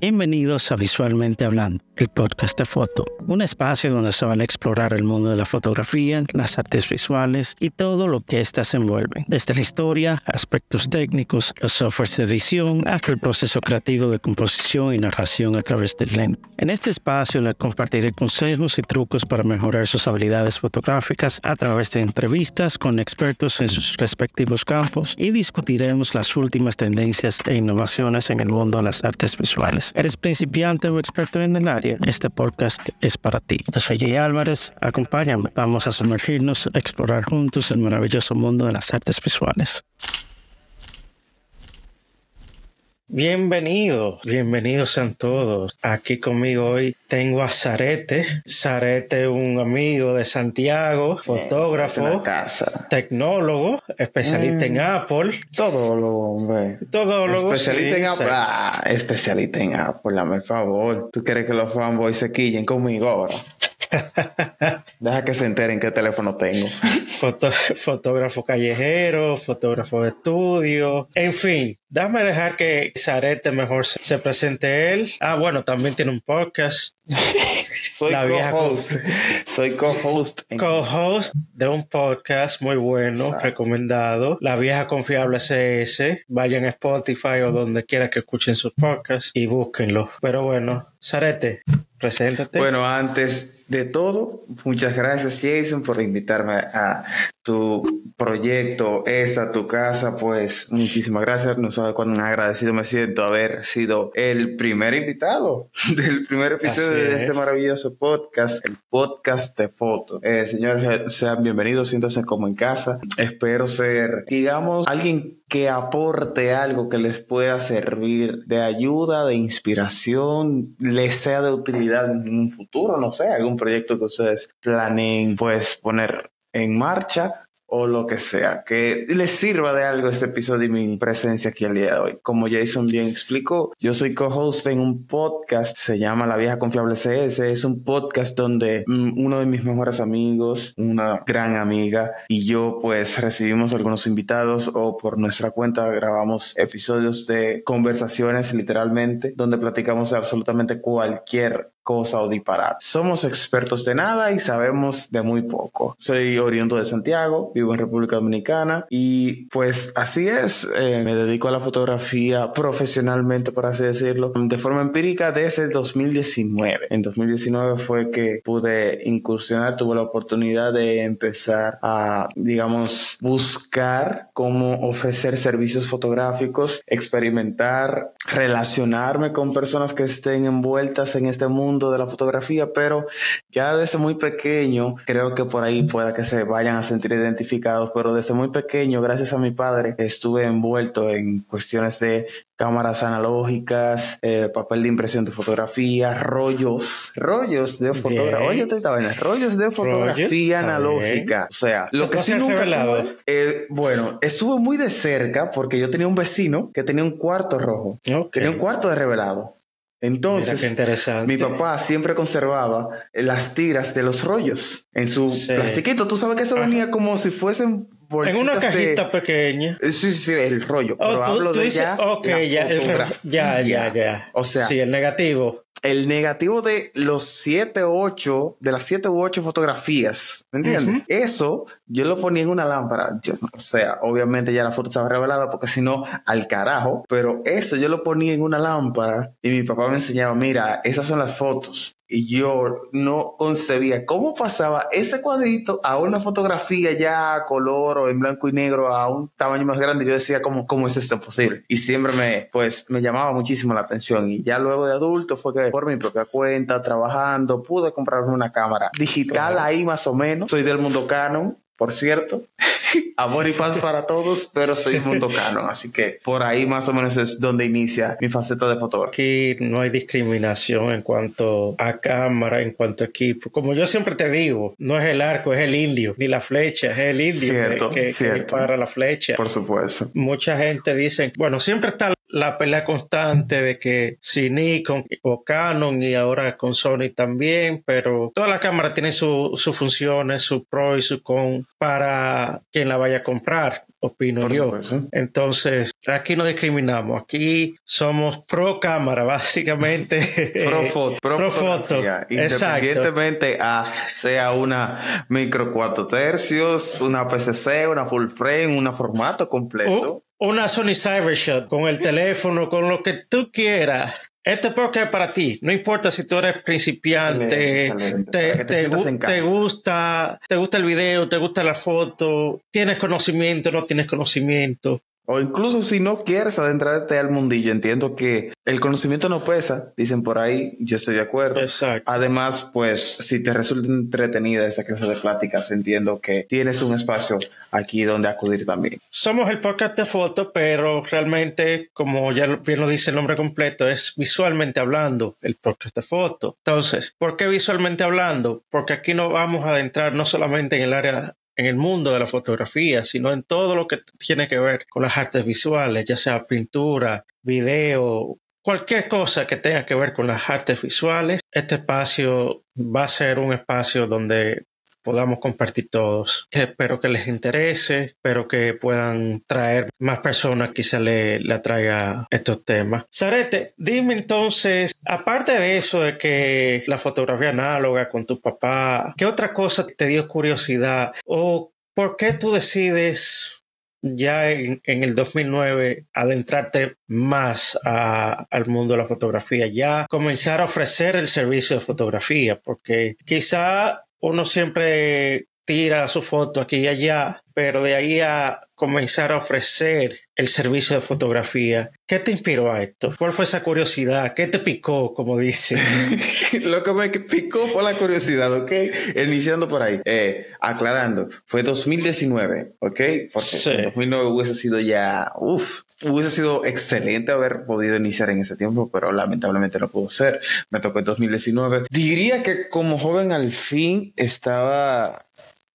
Bienvenidos a Visualmente Hablando, el podcast de foto, un espacio donde se van a explorar el mundo de la fotografía, las artes visuales y todo lo que éstas envuelven, desde la historia, aspectos técnicos, los softwares de edición, hasta el proceso creativo de composición y narración a través del lente. En este espacio les compartiré consejos y trucos para mejorar sus habilidades fotográficas a través de entrevistas con expertos en sus respectivos campos y discutiremos las últimas tendencias e innovaciones en el mundo de las artes visuales. ¿Eres principiante o experto en el área? Este podcast es para ti. Yo soy Jay Álvarez, acompáñame. Vamos a sumergirnos, a explorar juntos el maravilloso mundo de las artes visuales. Bienvenidos, bienvenidos sean todos. Aquí conmigo hoy tengo a Zarete. Zarete, un amigo de Santiago, fotógrafo, tecnólogo, especialista en mm. Apple. Todólogo, hombre. Todólogo. Especialista en Apple. Ah, especialista en Apple, dame el favor. ¿Tú quieres que los fanboys se quillen conmigo ahora? Deja que se enteren qué teléfono tengo. fotógrafo callejero, fotógrafo de estudio, en fin, Dame dejar que Zarete mejor se presente él. Ah, bueno, también tiene un podcast. Soy co-host. Soy co-host. Co-host de un podcast muy bueno, recomendado. La vieja confiable CS. Vayan a Spotify o donde quiera que escuchen sus podcasts y búsquenlo. Pero bueno, Zarete, preséntate. Bueno, antes de todo, muchas gracias Jason por invitarme a tu proyecto, esta, tu casa, pues muchísimas gracias. No sabes cuán agradecido me siento haber sido el primer invitado del primer episodio de este maravilloso podcast, el podcast de fotos. Eh, señores, sean bienvenidos, siéntanse como en casa. Espero ser, digamos, alguien que aporte algo que les pueda servir de ayuda, de inspiración, les sea de utilidad en un futuro, no sé, algún proyecto que ustedes planeen pues poner en marcha o lo que sea, que les sirva de algo este episodio y mi presencia aquí el día de hoy. Como Jason bien explicó, yo soy co-host en un podcast, se llama La Vieja Confiable CS, es un podcast donde mm, uno de mis mejores amigos, una gran amiga y yo pues recibimos algunos invitados o por nuestra cuenta grabamos episodios de conversaciones literalmente, donde platicamos de absolutamente cualquier cosa o disparar. Somos expertos de nada y sabemos de muy poco. Soy oriundo de Santiago, vivo en República Dominicana y pues así es, eh, me dedico a la fotografía profesionalmente, por así decirlo, de forma empírica desde 2019. En 2019 fue que pude incursionar, tuve la oportunidad de empezar a, digamos, buscar cómo ofrecer servicios fotográficos, experimentar, relacionarme con personas que estén envueltas en este mundo de la fotografía, pero ya desde muy pequeño, creo que por ahí pueda que se vayan a sentir identificados, pero desde muy pequeño, gracias a mi padre, estuve envuelto en cuestiones de cámaras analógicas, eh, papel de impresión de fotografía, rollos, rollos de fotografía. Oye, rollos de fotografía analógica. O sea, lo que sí nunca. Eh, bueno, estuve muy de cerca porque yo tenía un vecino que tenía un cuarto rojo. Tenía un cuarto de revelado. Entonces, mi papá siempre conservaba las tiras de los rollos en su plastiquito. Tú sabes que eso venía como si fuesen en una cajita pequeña. Sí, sí, el rollo. Oh, pero hablo de ya, ya, ya, ya, ya. O sea, sí, el negativo el negativo de los 7 o 8, de las 7 u 8 fotografías, ¿me entiendes? Eso yo lo ponía en una lámpara. o sea, obviamente ya la foto estaba revelada porque si no, al carajo. Pero eso yo lo ponía en una lámpara y mi papá me enseñaba, mira, esas son las fotos y yo no concebía cómo pasaba ese cuadrito a una fotografía ya a color o en blanco y negro a un tamaño más grande. Yo decía, ¿cómo, cómo es esto posible? Y siempre me, pues, me llamaba muchísimo la atención. Y ya luego de adulto fue que por mi propia cuenta, trabajando, pude comprarme una cámara digital ahí más o menos. Soy del mundo Canon, por cierto. Amor y paz para todos, pero soy un mundo canon, así que por ahí más o menos es donde inicia mi faceta de fotógrafo. Aquí no hay discriminación en cuanto a cámara, en cuanto a equipo. Como yo siempre te digo, no es el arco, es el indio, ni la flecha, es el indio cierto, que, cierto. la flecha. Por supuesto. Mucha gente dice, bueno, siempre está la pelea constante de que si Nikon o Canon y ahora con Sony también, pero toda la cámara tiene sus funciones, su pro y su con para quien la vaya a comprar opino yo. Entonces, aquí no discriminamos, aquí somos pro cámara, básicamente. pro foto, pro, foto. Independientemente a sea una micro 4 tercios, una PCC, una full frame, un formato completo. una Sony Cybershot con el teléfono, con lo que tú quieras. Este podcast es para ti. No importa si tú eres principiante, Te, te, gusta, te gusta el video, te gusta la foto, tienes conocimiento, no tienes conocimiento. O incluso si no quieres adentrarte al mundillo, entiendo que el conocimiento no pesa, dicen por ahí, yo estoy de acuerdo. Exacto. Además, pues si te resulta entretenida esa clase de pláticas, entiendo que tienes un espacio aquí donde acudir también. Somos el podcast de foto, pero realmente, como ya bien lo dice el nombre completo, es visualmente hablando el podcast de foto. Entonces, ¿por qué visualmente hablando? Porque aquí no vamos a adentrar no solamente en el área en el mundo de la fotografía, sino en todo lo que tiene que ver con las artes visuales, ya sea pintura, video, cualquier cosa que tenga que ver con las artes visuales. Este espacio va a ser un espacio donde podamos compartir todos. espero que les interese, espero que puedan traer más personas se le, le atraiga estos temas. Sarete, dime entonces, aparte de eso de que la fotografía análoga con tu papá, ¿qué otra cosa te dio curiosidad? ¿O por qué tú decides ya en, el 2009 adentrarte más al mundo de la fotografía, ya comenzar a ofrecer el servicio de fotografía, porque quizá uno siempre tira su foto aquí y allá, pero de ahí a comenzar a ofrecer el servicio de fotografía, ¿qué te inspiró a esto? ¿Cuál fue esa curiosidad? ¿Qué te picó, como dice? Lo que me picó fue la curiosidad, ¿ok? Iniciando por ahí, eh, aclarando, fue 2019, ¿ok? Porque en 2009 hubiese sido ya, uff, hubiese sido excelente haber podido iniciar en ese tiempo, pero lamentablemente no pudo ser. Me tocó en 2019. Diría que como joven al fin estaba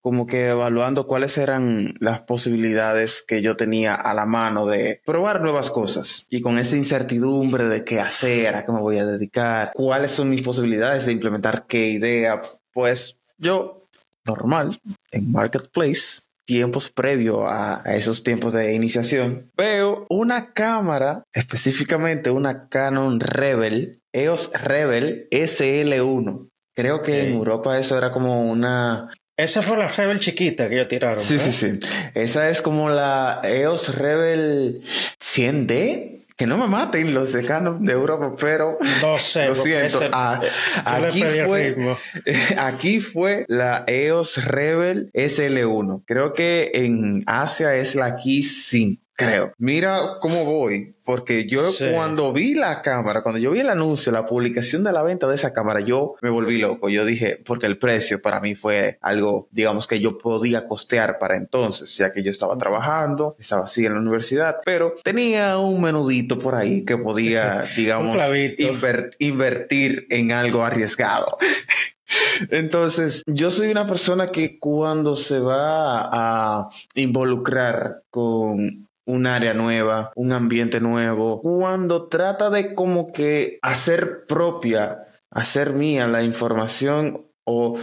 como que evaluando cuáles eran las posibilidades que yo tenía a la mano de probar nuevas cosas y con esa incertidumbre de qué hacer, a qué me voy a dedicar, cuáles son mis posibilidades de implementar qué idea, pues yo normal en Marketplace tiempos previo a, esos tiempos de iniciación, veo una cámara, específicamente una Canon Rebel, EOS Rebel SL1. Creo que en Europa eso era como una esa fue la Rebel chiquita que ellos tiraron. Sí, sí, sí. Esa es como la EOS Rebel 100D. Que no me maten los decanos de Europa, pero no sé, lo siento. Ah, aquí, fue, aquí fue la EOS Rebel SL1. Creo que en Asia es la Key 5 creo. Mira cómo voy, porque yo cuando vi la cámara, cuando yo vi el anuncio, la publicación de la venta de esa cámara, yo me volví loco. Yo dije, porque el precio para mí fue algo, digamos, que yo podía costear para entonces, ya que yo estaba trabajando, estaba así en la universidad, pero tenía un menudito por ahí que podía, digamos, invertir en algo arriesgado. Entonces, yo soy una persona que cuando se va a involucrar con un área nueva, un ambiente nuevo, cuando trata de como que hacer propia, hacer mía la información o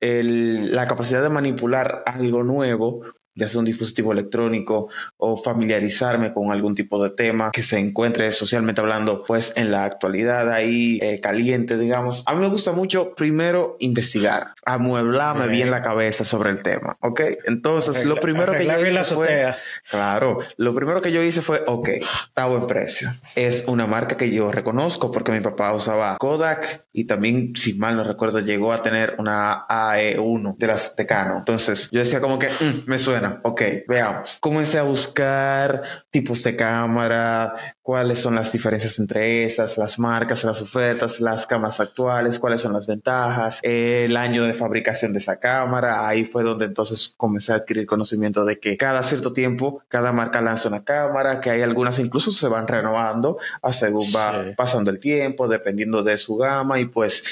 la capacidad de manipular algo nuevo, ya sea un dispositivo electrónico o familiarizarme con algún tipo de tema que se encuentre socialmente hablando, pues en la actualidad ahí eh, caliente, digamos. A mí me gusta mucho primero investigar, amueblarme bien la cabeza sobre el tema, ¿ok? Entonces, lo primero que yo hice fue, claro, lo primero que yo hice fue, ok, está buen precio. Es una marca que yo reconozco porque mi papá usaba Kodak y también, si mal no recuerdo, llegó a tener una AE1 de las Tecano. Entonces, yo decía como que, mm, me suena ok, veamos. Comencé a buscar tipos de cámara, cuáles son las diferencias entre estas, las marcas, las ofertas, las cámaras actuales, cuáles son las ventajas, el año de fabricación de esa cámara. Ahí fue donde entonces comencé a adquirir conocimiento de que cada cierto tiempo cada marca lanza una cámara, que hay algunas incluso se van renovando a según va pasando el tiempo, dependiendo de su gama y pues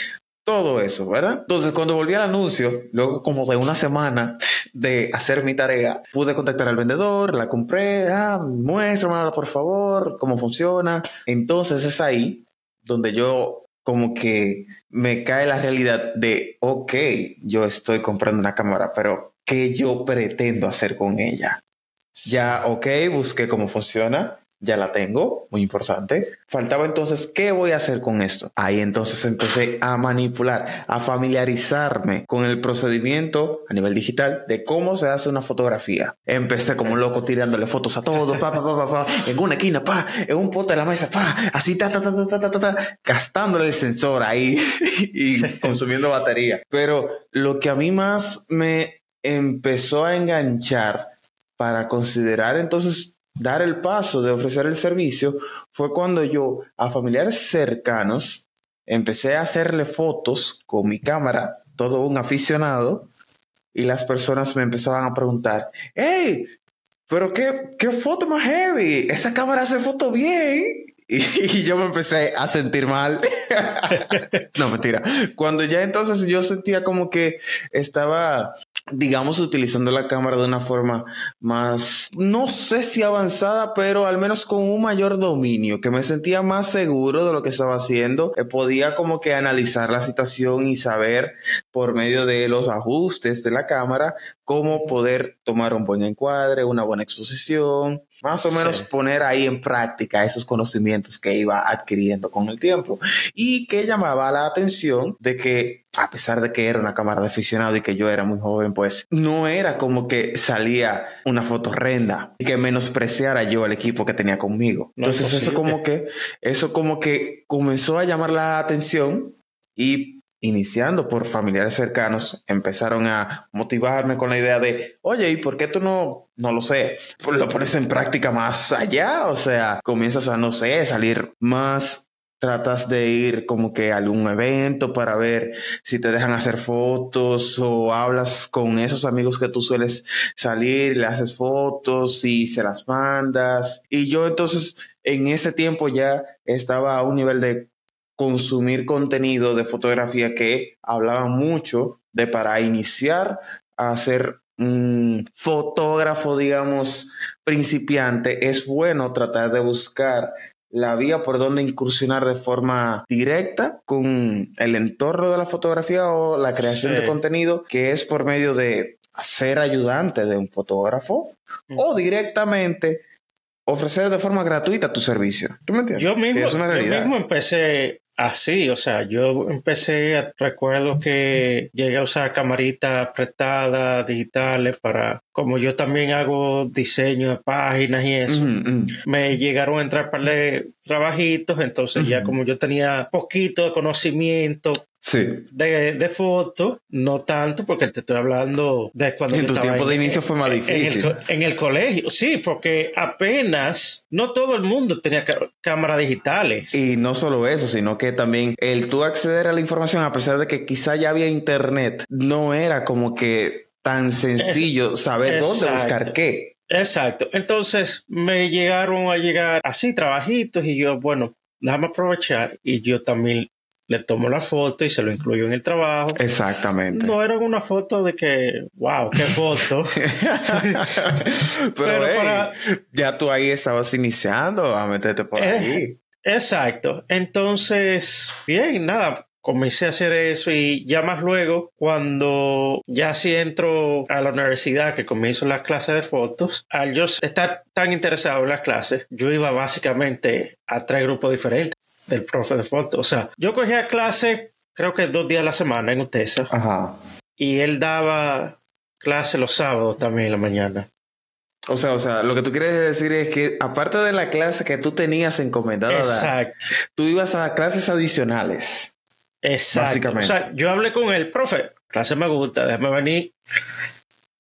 todo eso, ¿verdad? Entonces, cuando volví al anuncio, luego como de una semana de hacer mi tarea, pude contactar al vendedor, la compré, ah, muéstramela por favor, cómo funciona. Entonces es ahí donde yo como que me cae la realidad de, ok, yo estoy comprando una cámara, pero ¿qué yo pretendo hacer con ella? Ya, ok, busqué cómo funciona, ya la tengo, muy importante. Faltaba entonces, ¿qué voy a hacer con esto? Ahí entonces empecé a manipular, a familiarizarme con el procedimiento a nivel digital de cómo se hace una fotografía. Empecé como un loco tirándole fotos a todo, pa, pa, pa, pa, en una esquina, pa, en un pote de la mesa, pa, así, ta, ta, ta, ta, ta, ta, gastándole el sensor ahí y consumiendo batería. Pero lo que a mí más me empezó a enganchar para considerar entonces dar el paso de ofrecer el servicio fue cuando yo a familiares cercanos empecé a hacerle fotos con mi cámara, todo un aficionado, y las personas me empezaban a preguntar, hey, pero qué, qué foto más heavy, esa cámara hace foto bien. Y, yo me empecé a sentir mal. no, mentira. Cuando ya entonces yo sentía como que estaba, digamos, utilizando la cámara de una forma más, no sé si avanzada, pero al menos con un mayor dominio, que me sentía más seguro de lo que estaba haciendo. Eh, podía como que analizar la situación y saber por medio de los ajustes de la cámara cómo poder tomar un buen encuadre, una buena exposición, más o menos poner ahí en práctica esos conocimientos que iba adquiriendo con el tiempo. Y que llamaba la atención de que a pesar de que era una cámara de aficionado y que yo era muy joven, pues no era como que salía una foto renda y que menospreciara yo el equipo que tenía conmigo. Entonces eso como que eso como que comenzó a llamar la atención y iniciando por familiares cercanos, empezaron a motivarme con la idea de, oye, ¿y por qué tú no, no lo sé, lo pones en práctica más allá? O sea, comienzas a, no sé, salir más tratas de ir como que a algún evento para ver si te dejan hacer fotos o hablas con esos amigos que tú sueles salir, le haces fotos y se las mandas. Y yo entonces en ese tiempo ya estaba a un nivel de consumir contenido de fotografía que hablaba mucho de para iniciar a ser un fotógrafo, digamos, principiante, es bueno tratar de buscar la vía por donde incursionar de forma directa con el entorno de la fotografía o la creación de contenido, que es por medio de ser ayudante de un fotógrafo o directamente ofrecer de forma gratuita tu servicio. ¿Tú me entiendes? Yo mismo, yo mismo empecé así, o sea, yo empecé, recuerdo que llegué a usar camaritas prestadas digitales para, como yo también hago diseño de páginas y eso, me llegaron a entrar para trabajitos, entonces ya como yo tenía poquito de conocimiento Sí. De, de foto, no tanto, porque te estoy hablando de cuando... En tu tiempo de inicio fue más difícil. En el, colegio, sí, porque apenas, no todo el mundo tenía cámaras digitales. Y no solo eso, sino que también el tú acceder a la información, a pesar de que quizá ya había internet, no era como que tan sencillo saber dónde buscar qué. Exacto. Entonces me llegaron a llegar así trabajitos y yo, bueno, déjame aprovechar y yo también le tomo la foto y se lo incluyo en el trabajo. Exactamente. No era una foto de que, wow, qué foto. Pero, ya tú ahí estabas iniciando a meterte por eh, ahí. Exacto. Entonces, bien, nada, comencé a hacer eso y ya más luego, cuando ya sí entro a la universidad, que comienzo las clases de fotos, al yo estar tan interesado en las clases, yo iba básicamente a tres grupos diferentes del profe de foto. O sea, yo cogía clase creo que dos días a la semana en UTESA. Ajá. Y él daba clase los sábados también en la mañana. O sea, o sea, lo que tú quieres decir es que aparte de la clase que tú tenías encomendada, Exacto. tú ibas a clases adicionales. Exacto. Básicamente. O sea, yo hablé con el profe, clase me gusta, déjame venir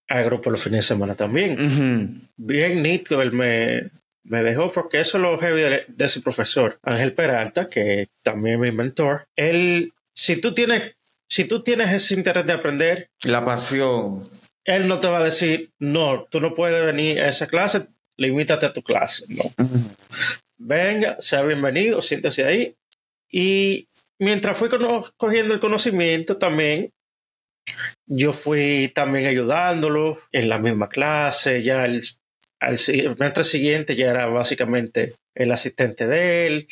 al grupo los fines de semana también. Bien nítido, él me, me dejó porque eso es lo heavy de, ese profesor, Ángel Peralta, que también es mi mentor. Él, si tú tienes, si tú tienes ese interés de aprender, la pasión, él no te va a decir, no, tú no puedes venir a esa clase, limítate a tu clase, no. Venga, sea bienvenido, siéntese ahí. Y mientras fui cogiendo el conocimiento también, yo fui también ayudándolo en la misma clase, ya el, al semestre siguiente ya era básicamente el asistente de él.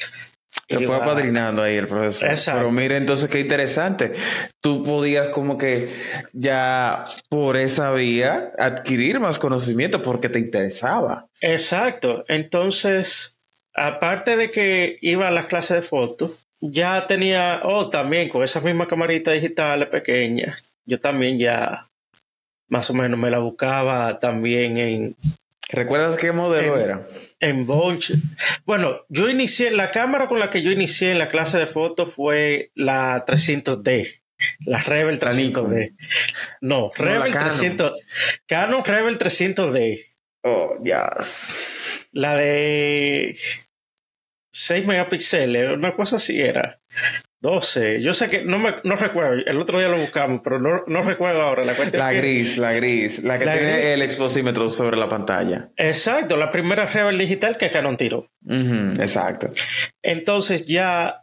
Te fue apadrinando ahí el profesor. Pero mira, entonces qué interesante. Tú podías como que ya por esa vía adquirir más conocimiento porque te interesaba. Exacto. Entonces, aparte de que iba a las clases de fotos, ya tenía, oh, también con esas mismas camaritas digitales pequeñas, yo también ya más o menos me la buscaba también en... ¿Recuerdas qué modelo era? En Bonch. Bueno, yo inicié, la cámara con la que yo inicié en la clase de fotos fue la 300D. La Rebel 300D. No, Rebel 300. Canon Rebel 300D. Oh, yes. La de 6 megapíxeles, una cosa así era. 12. Yo sé que no me no recuerdo. El otro día lo buscamos, pero no, no recuerdo ahora. La, la gris, la gris. La que tiene el exposímetro sobre la pantalla. Exacto. La primera Rebel digital que Canon tiró. exacto. Entonces ya.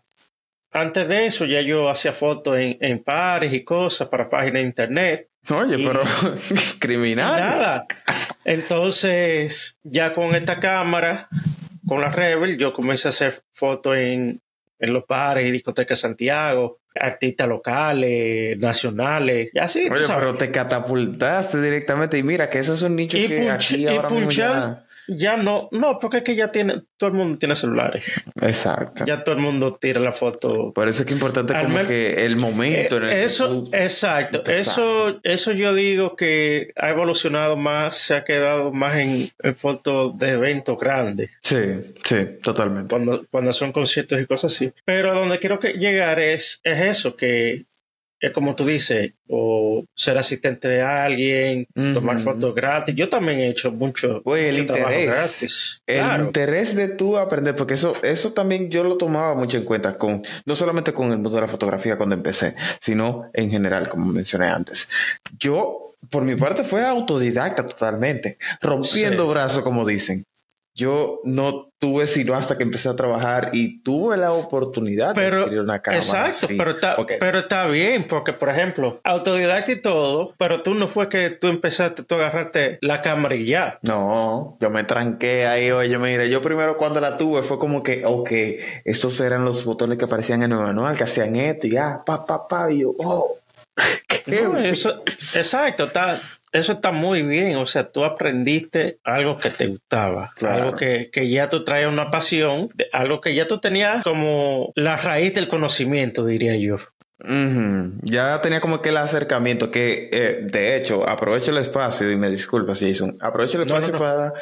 Antes de eso, ya yo hacía fotos en, en pares y cosas para páginas de internet. Oye, pero criminal. Nada. Entonces, ya con esta cámara, con la Rebel, yo comencé a hacer fotos en, en los bares y discotecas de Santiago, artistas locales, nacionales, y así. Oye, pero te catapultaste directamente y mira que eso es un nicho que aquí ahora mismo ya no, no, porque es que ya tiene, todo el mundo tiene celulares. Exacto. Ya todo el mundo tira la foto. Por eso es que es importante como que el momento en el eso, exacto. Eso, eso yo digo que ha evolucionado más, se ha quedado más en, fotos de eventos grandes. Sí, sí, totalmente. Cuando, cuando son conciertos y cosas así. Pero a donde quiero que llegar es, es eso, que es como tú dices, o ser asistente de alguien, tomar fotos gratis. Yo también he hecho mucho, Oye, el interés, gratis. El interés de tú aprender, porque eso, eso también yo lo tomaba mucho en cuenta, con, no solamente con el mundo de la fotografía cuando empecé, sino en general, como mencioné antes. Yo, por mi parte, fue autodidacta totalmente, rompiendo brazos, como dicen yo no tuve sino hasta que empecé a trabajar y tuve la oportunidad de adquirir una cámara. Exacto, pero, está, pero está bien, porque por ejemplo, autodidacta y todo, pero tú no fue que tú empezaste tú a agarrarte la cámara y ya. No, yo me tranqué ahí, oye, mira, yo primero cuando la tuve fue como que, ok, estos eran los botones que aparecían en el manual, que hacían esto y ya, pa, pa, pa, y yo, oh. eso, exacto, está, eso está muy bien, o sea, tú aprendiste algo que te gustaba, algo que, que, ya tú traías una pasión, algo que ya tú tenías como la raíz del conocimiento, diría yo. Ya tenía como que el acercamiento que, eh, de hecho, aprovecho el espacio y me disculpas, Jason, aprovecho el espacio para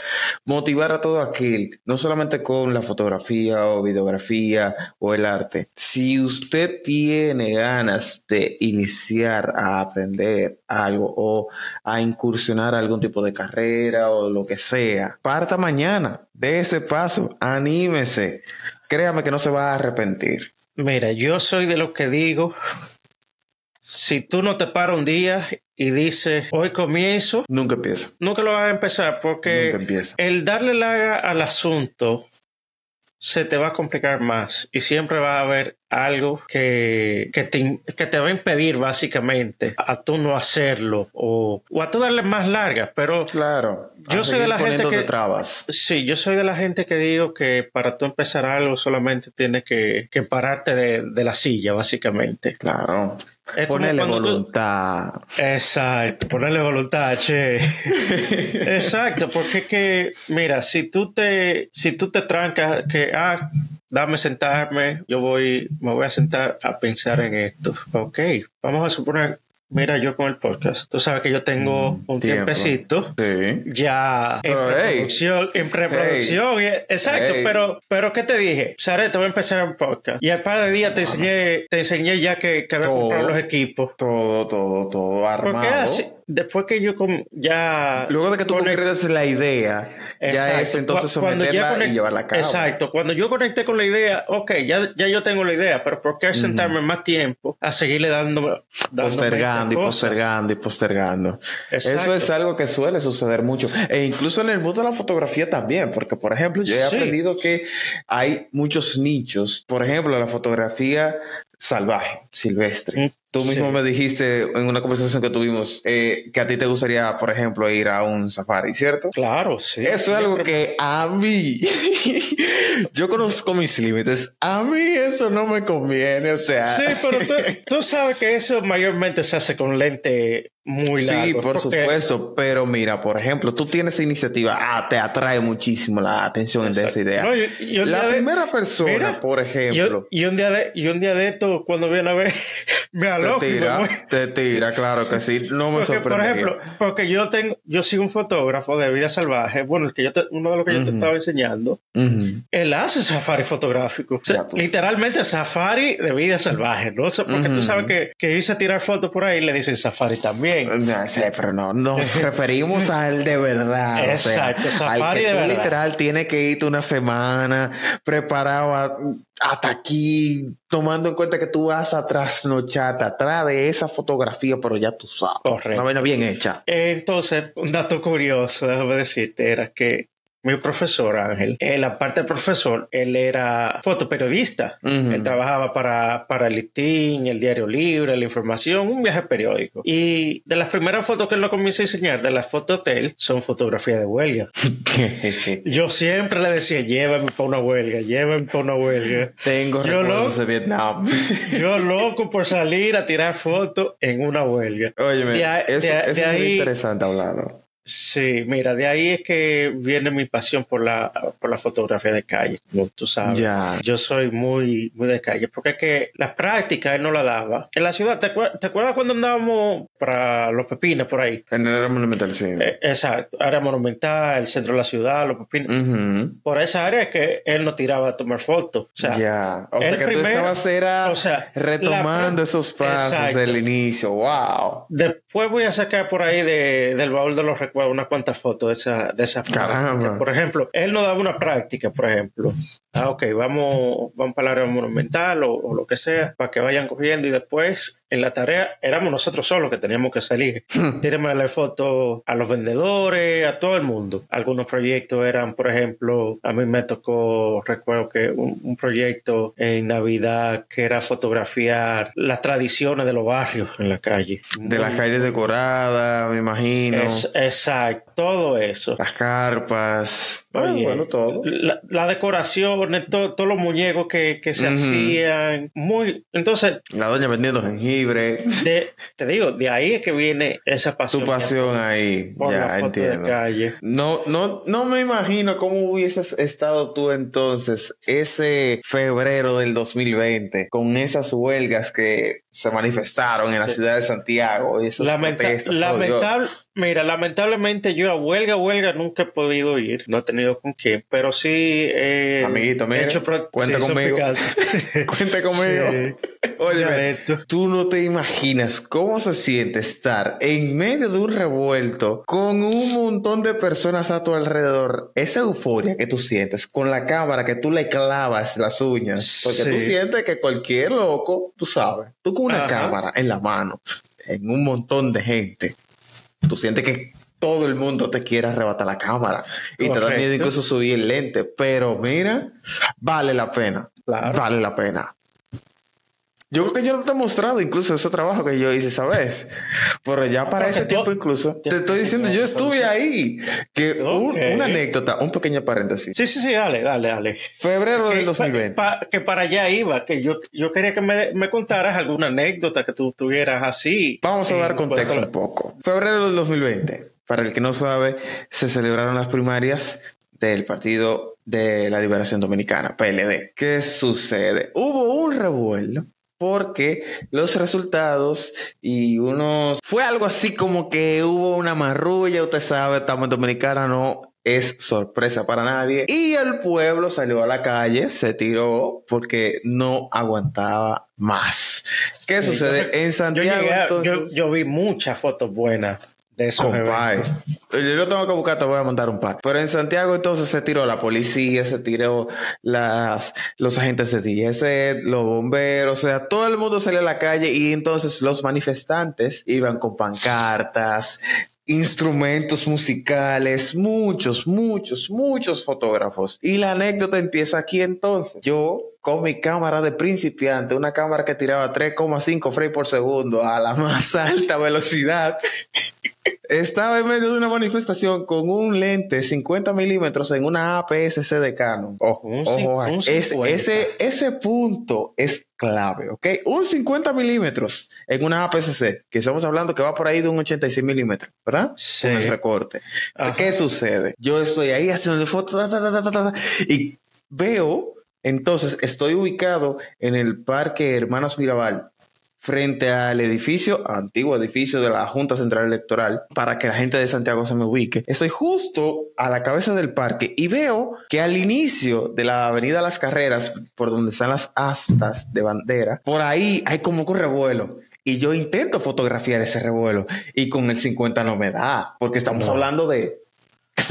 motivar a todo aquel, no solamente con la fotografía o videografía o el arte. Si usted tiene ganas de iniciar a aprender algo o a incursionar algún tipo de carrera o lo que sea, parta mañana, de ese paso, anímese. Créame que no se va a arrepentir. Mira, yo soy de los que digo, si tú no te paras un día y dices, hoy comienzo, nunca empieza. Nunca lo vas a empezar porque el darle larga al asunto se te va a complicar más y siempre va a haber algo que, que, te, que te va a impedir básicamente a tú no hacerlo o, o a tú darle más larga, pero claro, yo soy de la gente que trabas. Sí, yo soy de la gente que digo que para tú empezar algo solamente tienes que, que pararte de, de la silla básicamente. Claro. Ponerle voluntad. Exacto, ponerle voluntad, che. Exacto, porque que, mira, si tú te, si tú te trancas que, ah, dame sentarme, yo voy, me voy a sentar a pensar en esto. Ok, vamos a suponer Mira, yo con el podcast, tú sabes que yo tengo mm, un tiempecito ya en preproducción, en preproducción, exacto, pero, pero ¿qué te dije? Sare, te voy a empezar un podcast. Y al par de días te enseñé, te enseñé ya que, que había comprado los equipos. Todo, todo, todo armado después que yo ya... Luego de que tú concretas la idea, ya es entonces someterla y llevarla a cabo. Exacto. Cuando yo conecté con la idea, ok, ya, ya yo tengo la idea, pero ¿por qué sentarme más tiempo a seguirle dando... Postergando y postergando y postergando. Eso es algo que suele suceder mucho. E incluso en el mundo de la fotografía también, porque por ejemplo, yo he aprendido que hay muchos nichos. Por ejemplo, la fotografía salvaje, silvestre. Tú mismo sí. me dijiste en una conversación que tuvimos eh, que a ti te gustaría, por ejemplo, ir a un safari, ¿cierto? Claro, sí. Eso es algo que a mí, yo conozco mis límites. A mí eso no me conviene, o sea. Sí, pero tú, tú sabes que eso mayormente se hace con lente muy largo. Sí, por supuesto, pero mira, por ejemplo, tú tienes iniciativa, ah, te atrae muchísimo la atención de esa idea. No, y- y un la de- primera persona, Mira, por ejemplo, y un día de, y un día de esto, cuando viene a ver, me te aloco y me tira, te tira, claro que sí, no me Porque, por ejemplo, porque yo tengo, yo soy un fotógrafo de vida salvaje. Bueno, el que yo te- uno de los que yo te estaba enseñando, Ujú. él hace safari fotográfico. O sea, Ya, literalmente safari de vida salvaje, ¿no? O sea, porque tú Ujú. sabes que, que irse a tirar fotos por ahí le dicen safari también. No sé, pero no, nos referimos al de verdad. o sea, Exacto, al que de tú verdad. literal tiene que irte una semana preparado a- hasta aquí, tomando en cuenta que tú vas a trasnocharte atrás de esa fotografía, pero ya tú sabes. Correcto. Una vaina bien hecha. Entonces, un dato curioso, déjame decirte, era que mi profesor Ángel, él aparte de profesor, él era fotoperiodista. Ujú. Él trabajaba para, para el Listín, el Diario Libre, la información, un viaje periódico. Y de las primeras fotos que él nos comienza a enseñar de las fotos de él son fotografías de huelga. Yo siempre le decía, llévame para una huelga, llévame para una huelga. Tengo Yo recuerdos lo- de Vietnam. Yo loco por salir a tirar fotos en una huelga. Óyeme, De eso, de- eso de es muy ahí- interesante hablarlo. Sí, mira, de ahí es que viene mi pasión por la, por la fotografía de calle, como tú sabes. Ya. Yo soy muy, muy de calle, porque es que las prácticas él no la daba. En la ciudad, ¿te, acuer- te acuerdas cuando andábamos para los pepines por ahí? En el área monumental, sí. Eh, exacto, área monumental, el centro de la ciudad, los pepines. Ujú. Por esa área es que él no tiraba a tomar fotos. O sea, ya. O sea que tú primero- estabas era o sea, retomando esos pasos Exacto. del inicio. Wow. Después voy a sacar por ahí de- del baúl de los recuerdos unas cuantas fotos de esa, de esa Caramba. práctica. Por ejemplo, él nos daba una práctica, por ejemplo. Ah, ok, vamos, vamos para el área monumental o, o lo que sea, para que vayan cogiendo y después en la tarea éramos nosotros solos que teníamos que salir. Tírenme fotos a los vendedores, a todo el mundo. Algunos proyectos eran, por ejemplo, a mí me tocó, recuerdo que un, un proyecto en Navidad que era fotografiar las tradiciones de los barrios en la calle. De las calles decoradas, me imagino. Es- exacto, todo eso. Las carpas. Ah, Oye, bueno, todo. La, la decoración, to- todos los muñecos que, que se Ujú. hacían. Muy. Entonces, La doña vendiendo jengibre. De- te digo, de ahí es que viene esa pasión. Tu pasión ahí. por la Ya foto entiendo. de calle. No, no, no me imagino cómo hubieses estado tú entonces ese febrero del 2020 con esas huelgas que se manifestaron en la Sí. ciudad de Santiago y esas Lamenta- protestas. oh, lamentable, mira, lamentablemente yo a huelga, huelga nunca he podido ir, no he tenido con quién, pero sí eh, Amiguito, mira, he hecho cuenta sí, conmigo. Cuenta conmigo. Sí. Oye, Ya esto. tú no te imaginas cómo se siente estar en medio de un revuelto con un montón de personas a tu alrededor. Esa euforia que tú sientes con la cámara que tú le clavas las uñas. Porque tú Sí. sientes que cualquier loco, tú sabes, tú con una Ajá. cámara en la mano, en un montón de gente, tú sientes que todo el mundo te quiere arrebatar la cámara y te da Correcto. miedo incluso subir el lente. Pero mira, vale la pena. Claro. Vale la pena. Yo creo que yo no te he mostrado incluso ese trabajo que yo hice, ¿sabes? Pero ya para ese tiempo incluso, te estoy diciendo, yo estuve ahí. Que un- Ok. una anécdota, un pequeño paréntesis. Sí, sí, sí, dale, dale, dale. Febrero del Que, 2020. pa- que para allá iba, que yo, yo quería que me, me contaras alguna anécdota que tú tuvieras así. Vamos a dar En contexto un poco. Febrero del 2020. Para el que no sabe, se celebraron las primarias del Partido de la Liberación Dominicana, PLD. ¿Qué sucede? Hubo un revuelo porque los resultados y unos... Fue algo así como que hubo una marrulla, usted sabe, estamos en Dominicana, no es sorpresa para nadie. Y el pueblo salió a la calle, se tiró porque no aguantaba más. ¿Qué Sí, sucede? en Yo, Santiago, llegué yo vi muchas fotos buenas de esos eventos. Yo lo tengo que buscar, te voy a mandar un pack. Pero en Santiago entonces se tiró la policía, se tiró las, los agentes de DGC, los bomberos, o sea, todo el mundo salió a la calle y entonces los manifestantes iban con pancartas instrumentos musicales, muchos, muchos, muchos fotógrafos. Y la anécdota empieza aquí entonces. Yo con mi cámara de principiante, una cámara que tiraba 3,5 frames por segundo a la más alta velocidad. Estaba en medio de una manifestación con un lente 50 milímetros en una APS-C de Canon. Ojo, ojo, ese, ese punto es clave, ¿ok? Un 50 milímetros en una APS-C, que estamos hablando que va por ahí de un 86 milímetros, ¿verdad? Sí. Con el recorte. ¿Qué sucede? Yo estoy ahí haciendo fotos y veo, entonces estoy ubicado en el Parque Hermanas Mirabal, frente al edificio, antiguo edificio de la Junta Central Electoral, para que la gente de Santiago se me ubique. Estoy justo a la cabeza del parque y veo que al inicio de la Avenida Las Carreras, por donde están las astas de bandera, por ahí hay como un revuelo. Y yo intento fotografiar ese revuelo y con el 50 no me da, porque estamos hablando de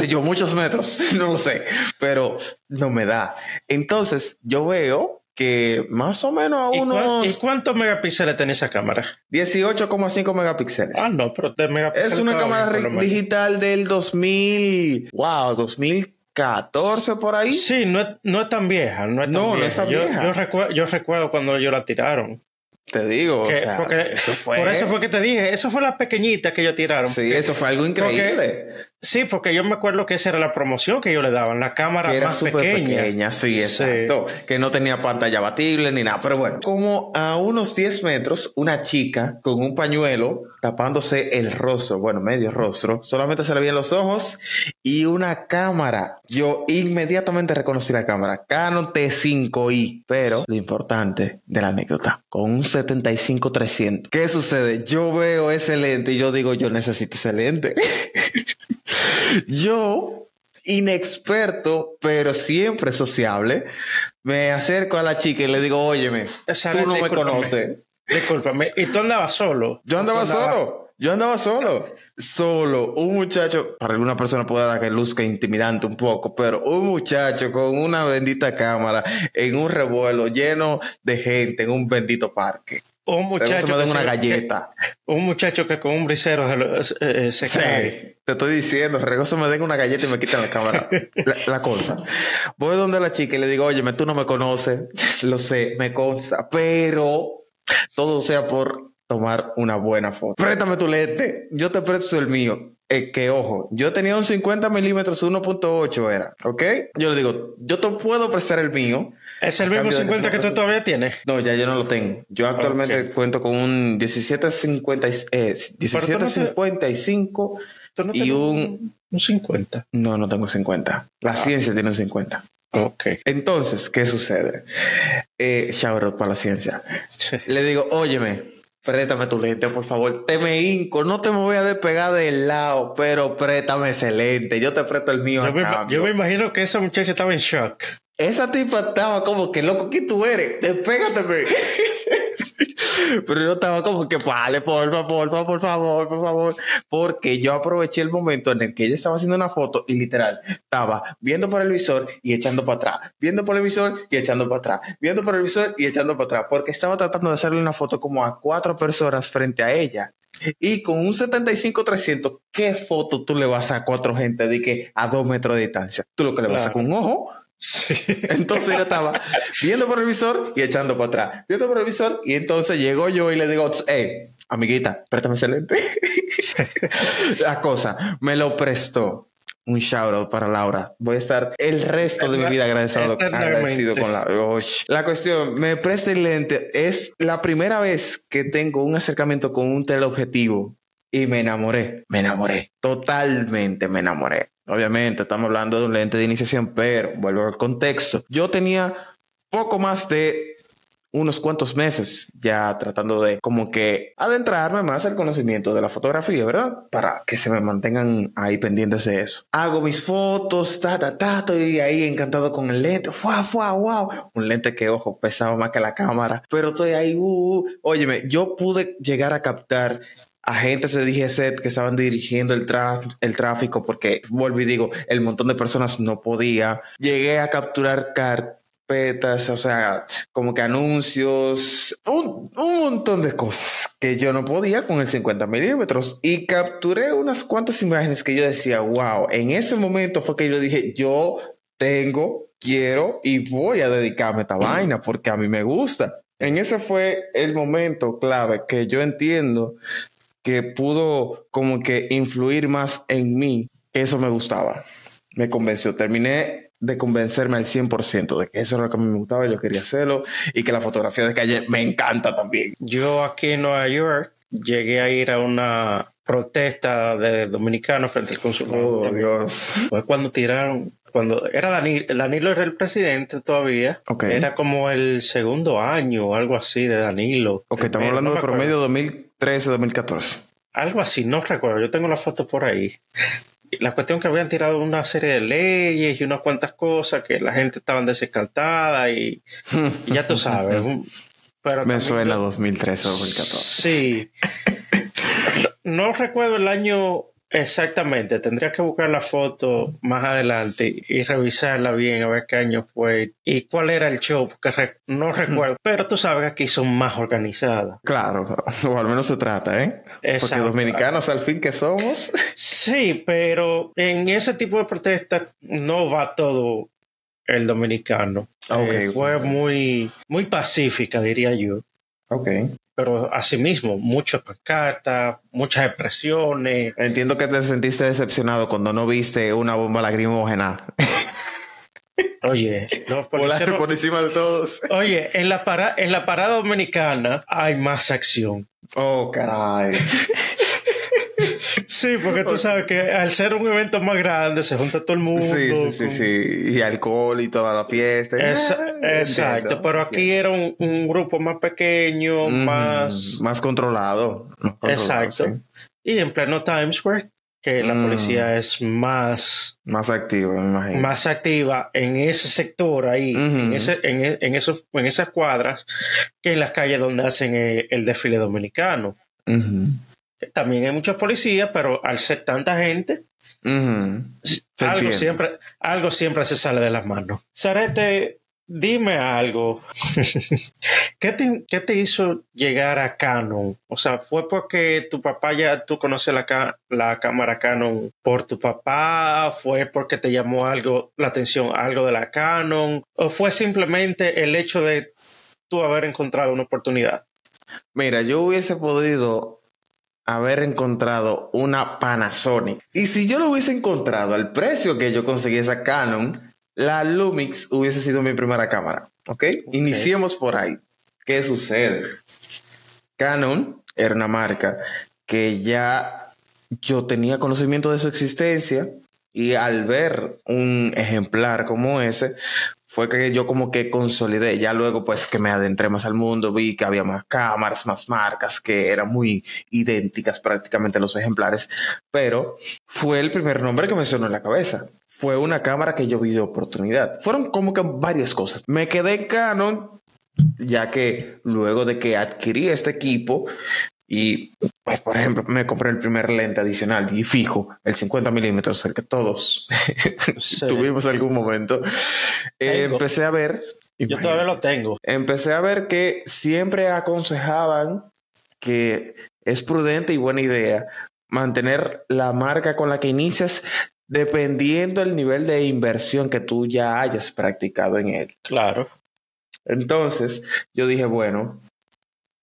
yo, muchos metros, no lo sé, pero no me da. Entonces yo veo que más o menos a unos... ¿Y, cuántos megapíxeles tiene esa cámara? 18,5 megapíxeles. Ah, no, pero de megapíxeles. Es una cámara digital del 2000, wow, 2014 por ahí. Sí, no es, no es tan vieja, no es tan no, vieja. No es Yo, recuerdo, yo recuerdo cuando ellos la tiraron. Te digo, o sea, eso fue... Por eso fue que te dije, eso fue la pequeñita que ellos tiraron. Sí, eso fue algo increíble. Sí, porque yo me acuerdo que esa era la promoción que ellos le daban, la cámara era más pequeña. pequeña. Sí, exacto. Que no tenía pantalla batible ni nada. Pero bueno, como a unos 10 metros, una chica con un pañuelo tapándose el rostro, bueno, medio rostro, solamente se le veían los ojos y una cámara. Yo inmediatamente reconocí la cámara, Canon T5i, pero lo importante de la anécdota, con un 75-300. ¿Qué sucede? Yo veo ese lente y yo digo, yo necesito ese lente. yo, inexperto, pero siempre sociable, me acerco a la chica y le digo, óyeme, tú no me conoces. Discúlpame, ¿y tú andabas solo? Yo andaba solo. Yo andaba solo. Solo. Un muchacho, para alguna persona puede dar que luzca intimidante un poco, pero un muchacho con una bendita cámara en un revuelo lleno de gente en un bendito parque. Un muchacho. que una galleta. un muchacho que con un brisero se, eh, se sí, Te estoy diciendo, regoso me den una galleta y me quitan la cámara. la, cosa. Voy donde la chica y le digo, oye, tú no me conoces. Lo sé, me consta, pero todo sea por tomar una buena foto. Préstame tu lente, yo te presto el mío. Eh, que ojo, yo tenía un 50 milímetros, 1.8 era, ¿ok? Yo le digo, yo te puedo prestar el mío. ¿Es el mismo 50 que, tú todavía tienes? No, ya yo no lo tengo. Yo actualmente cuento con un 1750, eh, 1755 y un... Un 50. No, no tengo 50. La ah. ciencia tiene un 50. Ok. Entonces, ¿qué sucede? Eh, shout para la ciencia. Le digo, óyeme, préstame tu lente, por favor. Te me hinco, no te me voy a despegar del lado, pero préstame ese lente. Yo te presto el mío. Yo, me, yo me imagino que esa muchacha estaba en shock. Esa tipa estaba como que loco, ¿qué tú eres? Despégateme. Pero yo estaba como que, vale, por favor, por favor, por favor, porque yo aproveché el momento en el que ella estaba haciendo una foto y literal estaba viendo por el visor y echando para atrás, viendo por el visor y echando para atrás, viendo por el visor y echando para atrás, porque estaba tratando de hacerle una foto como a cuatro personas frente a ella. Y con un 75-300, ¿qué foto tú le vas a cuatro gente de que a dos metros de distancia? Tú lo que le vas a con un ojo entonces yo estaba viendo por el visor y echando para atrás, viendo por el visor y entonces llegó yo y le digo, hey, amiguita, préstame ese lente. La cosa, me lo prestó. Un shout out para Laura. Voy a estar el resto de mi vida agradecido, agradecido con la. La cuestión, me presta el lente. Es la primera vez que tengo un acercamiento con un teleobjetivo y me enamoré. Me enamoré. Totalmente me enamoré. Obviamente, estamos hablando de un lente de iniciación, pero vuelvo al contexto. Yo tenía poco más de unos cuantos meses ya tratando de como que adentrarme más al conocimiento de la fotografía, ¿verdad? Para que se me mantengan ahí pendientes de eso. Hago mis fotos, ta, ta, ta, estoy ahí encantado con el lente, ¡fua, fua, wow! Un lente que, ojo, pesaba más que la cámara, pero estoy ahí, uh, uh. óyeme, yo pude llegar a captar agentes de DGC que estaban dirigiendo el, el tráfico porque, vuelvo y digo, el montón de personas no podía. Llegué a capturar carpetas, o sea, como que anuncios, un, un montón de cosas que yo no podía con el 50 milímetros y capturé unas cuantas imágenes que yo decía, wow, en ese momento fue que yo dije, yo tengo, quiero y voy a dedicarme a esta vaina porque a mí me gusta. En ese fue el momento clave que yo entiendo que pudo como que influir más en mí, eso me gustaba. Me convenció. Terminé de convencerme al 100% de que eso era lo que me gustaba y yo quería hacerlo y que la fotografía de calle me encanta también. Yo aquí en Nueva York llegué a ir a una protesta de dominicanos frente al consulado. Oh, Dios. Fue cuando tiraron, cuando era Danilo, Danilo era el presidente todavía. Era como el segundo año o algo así de Danilo. Ok, estamos hablando no de me acuerdo. Promedio 2013-2014. Algo así, no recuerdo. Yo tengo la foto por ahí. La cuestión que habían tirado una serie de leyes y unas cuantas cosas que la gente estaba desencantada y, y ya tú sabes. Pero Me suena yo- 2013-2014. Sí. No recuerdo el año exactamente. Tendría que buscar la foto más adelante y revisarla bien a ver qué año fue y cuál era el show, porque no recuerdo. Pero tú sabes que aquí son más organizadas. Claro, o al menos se trata, ¿eh? Porque Exacto. dominicanos al fin que somos. Sí, pero en ese tipo de protestas no va todo el dominicano. Ok. Eh, fue muy, muy pacífica, diría yo. Ok. Pero asimismo, muchas pancartas, muchas expresiones. Entiendo que te sentiste decepcionado cuando no viste una bomba lacrimógena Oye, los policías por encima de todos. Oye, en la, para- en la parada dominicana hay más acción. Oh, caray. Sí, porque tú sabes que al ser un evento más grande se junta todo el mundo. Sí, sí, sí, con- sí. Y alcohol y toda la fiesta. Esa- Ah, exacto, entiendo, pero aquí era un, un grupo más pequeño, Mm, más... Más controlado. Más controlado, Exacto. sí. Y en pleno Times Square, que la Mm. policía es más, Más activo, me imagino. más activa en ese sector ahí, en, ese, en, e- en, esos, en esas cuadras, que en las calles donde hacen el desfile dominicano. También hay muchos policías, pero al ser tanta gente, algo siempre, algo siempre se sale de las manos. Sarete, dime algo. ¿Qué te, qué te hizo llegar a Canon? O sea, ¿fue porque tu papá ya tú conoces la, la cámara Canon por tu papá? ¿Fue porque te llamó algo la atención algo de la Canon? ¿O fue simplemente el hecho de tú haber encontrado una oportunidad? Mira, yo hubiese podido haber encontrado una Panasonic. Y si yo lo hubiese encontrado al precio que yo conseguí esa Canon, la Lumix hubiese sido mi primera cámara. ¿Ok? Iniciemos por ahí. ¿Qué sucede? Canon era una marca que ya yo tenía conocimiento de su existencia y al ver un ejemplar como ese, fue que yo como que consolidé. Ya luego, pues que me adentré más al mundo, vi que había más cámaras, más marcas, que eran muy idénticas prácticamente los ejemplares. Pero fue el primer nombre que me sonó en la cabeza. Fue una cámara que yo vi de oportunidad. Fueron como que varias cosas. Me quedé Canon, ya que luego de que adquirí este equipo, y, pues, por ejemplo, me compré el primer lente adicional y fijo, el 50 milímetros, el que todos Sí. tuvimos algún momento. Eh, empecé a ver. Yo todavía lo tengo. Empecé a ver que siempre aconsejaban que es prudente y buena idea mantener la marca con la que inicias dependiendo del nivel de inversión que tú ya hayas practicado en él. Claro. Entonces, yo dije, bueno,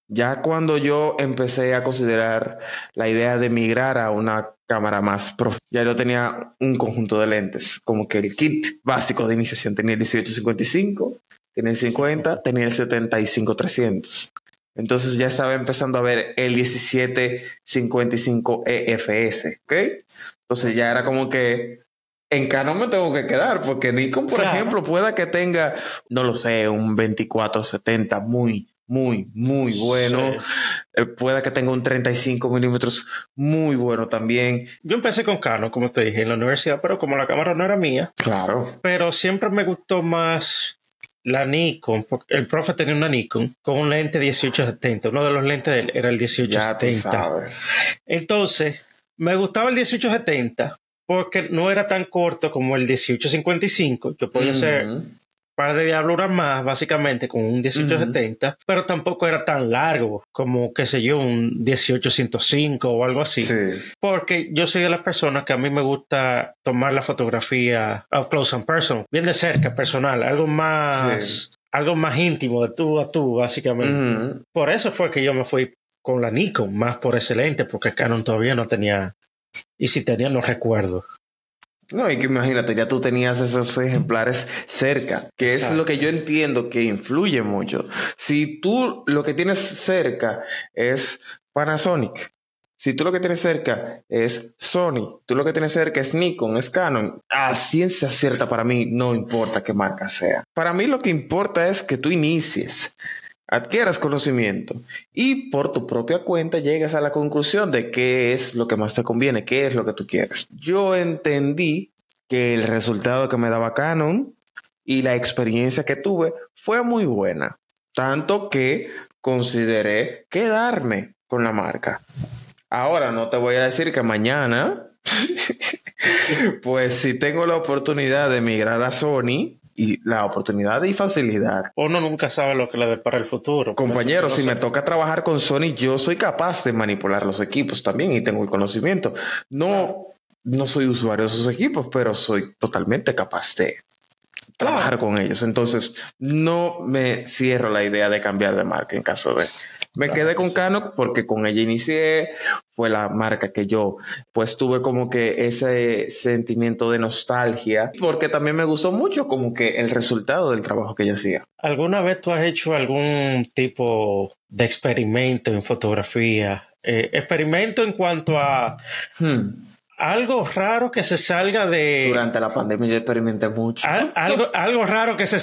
ya cuando yo empecé a considerar la idea de migrar a una cámara más prof, ya yo tenía un conjunto de lentes, como que el kit básico de iniciación tenía el 1855, tenía el 50, tenía el 75-300. Entonces ya estaba empezando a ver el 1755 EFS, ¿ok? Entonces ya era como que en Canon me tengo que quedar, porque Nikon, por Claro. ejemplo, pueda que tenga, no lo sé, un 2470 muy, muy, muy bueno. Sí. Eh, pueda que tenga un 35 milímetros muy bueno también. Yo empecé con Canon, como te dije, en la universidad, pero como la cámara no era mía, Claro. pero siempre me gustó más la Nikon, porque el profe tenía una Nikon con un lente 1870, uno de los lentes de él era el Ya tú 1870. sabes. Entonces, me gustaba el 1870 porque no era tan corto como el 1855, yo podía hacer Ujú. Par de diabluras más, básicamente, con un 1870, pero tampoco era tan largo como, qué sé yo, un 1805 o algo así. Porque yo soy de las personas que a mí me gusta tomar la fotografía up close and personal, bien de cerca, personal, algo más... Algo más íntimo de tú a tú, básicamente. Por eso fue que yo me fui con la Nikon, más por excelente, porque Canon todavía no tenía, y si tenía, no recuerdo. No, y que imagínate, ya tú tenías esos ejemplares cerca, que es lo que yo entiendo que influye mucho. Si tú lo que tienes cerca es Panasonic, si tú lo que tienes cerca es Sony, tú lo que tienes cerca es Nikon, es Canon, a ciencia cierta para mí no importa qué marca sea. Para mí lo que importa es que tú inicies adquieras conocimiento y por tu propia cuenta llegas a la conclusión de qué es lo que más te conviene, qué es lo que tú quieres. Yo entendí que el resultado que me daba Canon y la experiencia que tuve fue muy buena, tanto que consideré quedarme con la marca. Ahora no te voy a decir que mañana, pues si tengo la oportunidad de migrar a Sony, y la oportunidad y facilidad. Uno nunca sabe lo que le para el futuro. Compañero, si me toca trabajar con Sony, yo soy capaz de manipular los equipos también y tengo el conocimiento. No, no soy usuario de esos equipos, pero soy totalmente capaz de trabajar con ellos. Entonces, no me cierro la idea de cambiar de marca en caso de me quedé con Canon porque con ella inicié, fue la marca que yo pues tuve como que ese sentimiento de nostalgia, porque también me gustó mucho como que el resultado del trabajo que ella hacía. ¿Alguna vez tú has hecho algún tipo de experimento en fotografía? Eh, experimento en cuanto a... Hmm, algo raro que se salga de. Durante la pandemia yo experimenté mucho. algo, algo raro que se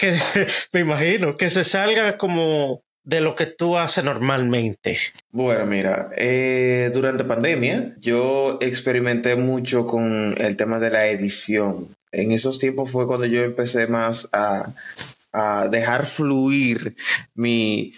que me imagino, que se salga como de lo que tú haces normalmente? Bueno, mira, eh, durante pandemia yo experimenté mucho con el tema de la edición. En esos tiempos fue cuando yo empecé más a, a dejar fluir mi,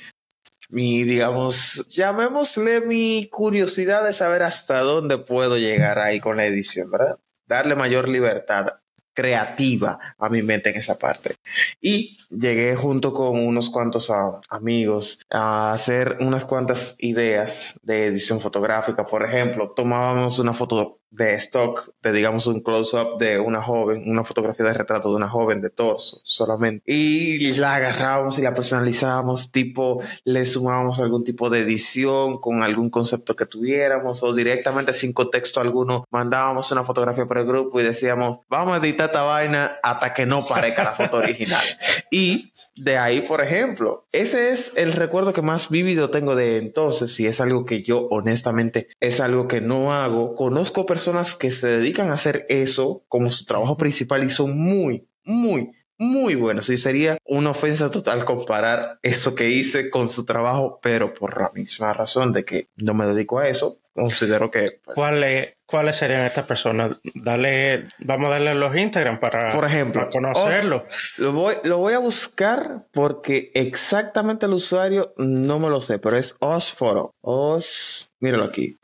mi, digamos, llamémosle mi curiosidad de saber hasta dónde puedo llegar ahí con la edición, ¿verdad? Darle mayor libertad creativa a mi mente en esa parte. Y llegué junto con unos cuantos amigos a hacer unas cuantas ideas de edición fotográfica. Por ejemplo, tomábamos una foto de stock, de digamos un close-up de una joven, una fotografía de retrato de una joven de torso solamente. Y la agarrábamos y la personalizábamos, tipo le sumábamos algún tipo de edición con algún concepto que tuviéramos o directamente sin contexto alguno mandábamos una fotografía por el grupo y decíamos, vamos a editar esta vaina hasta que no parezca la foto original. Y de ahí, por ejemplo, ese es el recuerdo que más vívido tengo de entonces, si es algo que yo honestamente es algo que no hago. Conozco personas que se dedican a hacer eso como su trabajo principal y son muy, muy, muy buenos. Y sería una ofensa total comparar eso que hice con su trabajo, pero por la misma razón de que no me dedico a eso, considero que... Pues, ¿Cuál es, ¿Cuáles serían estas personas? Dale, vamos a darle los Instagram para, Por ejemplo, conocerlo. lo, voy, lo voy a buscar porque exactamente el usuario no me lo sé, pero es Osforo. Os, míralo aquí.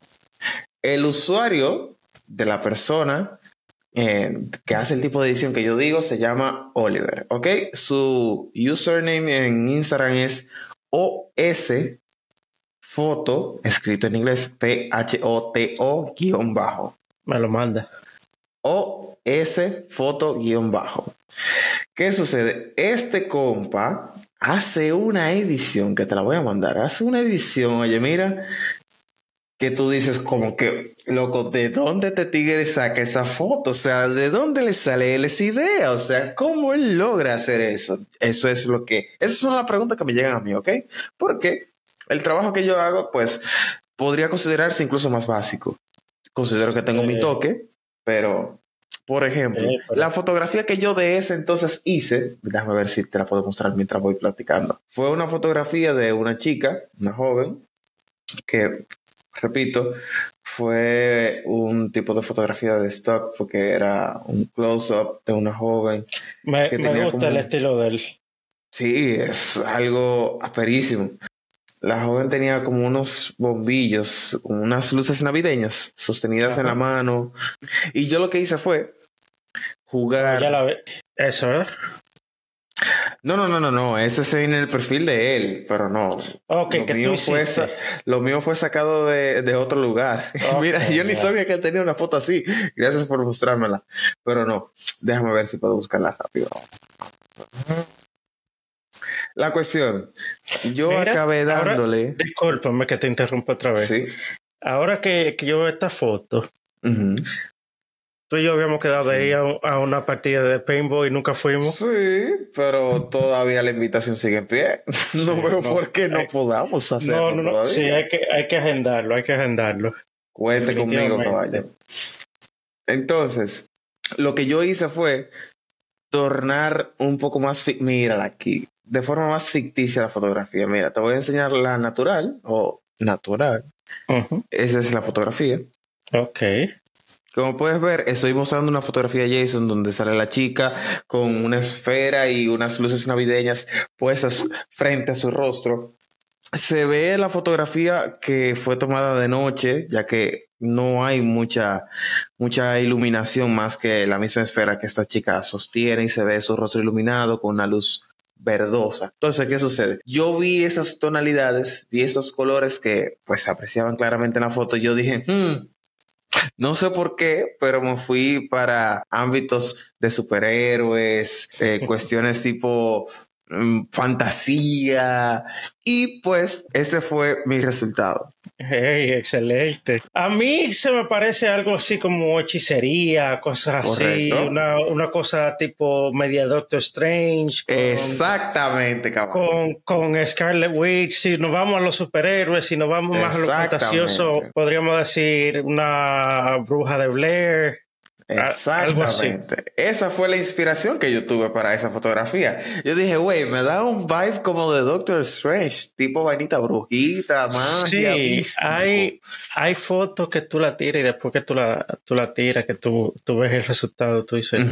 El usuario de la persona eh, que hace el tipo de edición que yo digo se llama Oliver, ¿ok? Su username en Instagram es OS foto, escrito en inglés, P-H-O-T-O guion bajo. Me lo manda. O S foto guion bajo. ¿Qué sucede? Este compa hace una edición que te la voy a mandar. Hace una edición, oye, mira, que tú dices como que, loco, ¿de dónde te tigre saca esa foto? O sea, ¿de dónde le sale él esa idea? O sea, ¿cómo él logra hacer eso? Eso es lo que, esas son las preguntas que me llegan a mí, ¿ok? Porque el trabajo que yo hago, pues, podría considerarse incluso más básico. Considero que tengo mi toque, pero, por ejemplo, la fotografía que yo de ese entonces hice, déjame ver si te la puedo mostrar mientras voy platicando, fue una fotografía de una chica, una joven, que, repito, fue un tipo de fotografía de stock porque era un close-up de una joven. Me, que me gusta el estilo de él. Sí, es algo aperísimo la joven tenía como unos bombillos, unas luces navideñas sostenidas en la mano. Y yo lo que hice fue jugar. Ya la ve. Eso, ¿verdad? No, no, no, no, no. Ese es en el perfil de él, pero no. Ok, lo, que mío tú fue lo mío fue sacado de, de otro lugar. Mira, yo ni sabía que él tenía una foto así. Gracias por mostrármela. Pero no, déjame ver si puedo buscarla rápido. La cuestión, yo Mira, acabé ahora- dándole. Discúlpame que te interrumpa otra vez. Sí. Ahora que, que yo veo esta foto, tú y yo habíamos quedado Sí. ir a, un- a una partida de paintball y nunca fuimos. Sí, pero todavía la invitación sigue en pie. No Sí, veo no, por qué no hay- podamos hacerlo. No, no, no. Sí, hay que, hay que agendarlo, hay que agendarlo. Cuente conmigo, caballo. Entonces, lo que yo hice fue tornar un poco más, mírala aquí, de forma más ficticia la fotografía. Mira, te voy a enseñar la natural o natural. Ujú. Esa es la fotografía. Ok. Como puedes ver, estoy mostrando una fotografía de Jason donde sale la chica con una esfera y unas luces navideñas puestas frente a su rostro. Se ve la fotografía que fue tomada de noche, ya que no hay mucha, mucha iluminación más que la misma esfera que esta chica sostiene y se ve su rostro iluminado con una luz verdosa. Entonces, ¿qué sucede? Yo vi esas tonalidades, vi esos colores que pues apreciaban claramente en la foto yo dije, "Hmm, no sé por qué, pero me fui para ámbitos de superhéroes, eh, cuestiones tipo fantasía y pues ese fue mi resultado. Hey, excelente. A mí se me parece algo así como hechicería, cosas así, una, una cosa tipo media Doctor Strange. con- Exactamente, caballo. Con, con Scarlet Witch, si nos vamos a los superhéroes, si nos vamos más a lo fantasioso, podríamos decir una bruja de Blair. Exactamente. Esa fue la inspiración que yo tuve para esa fotografía. Yo dije, güey, me da un vibe como de Doctor Strange, tipo vainita brujita, magia, Sí, hay, hay fotos que tú la tiras y después que tú la, tú la tiras, que tú, tú ves el resultado, tú dices,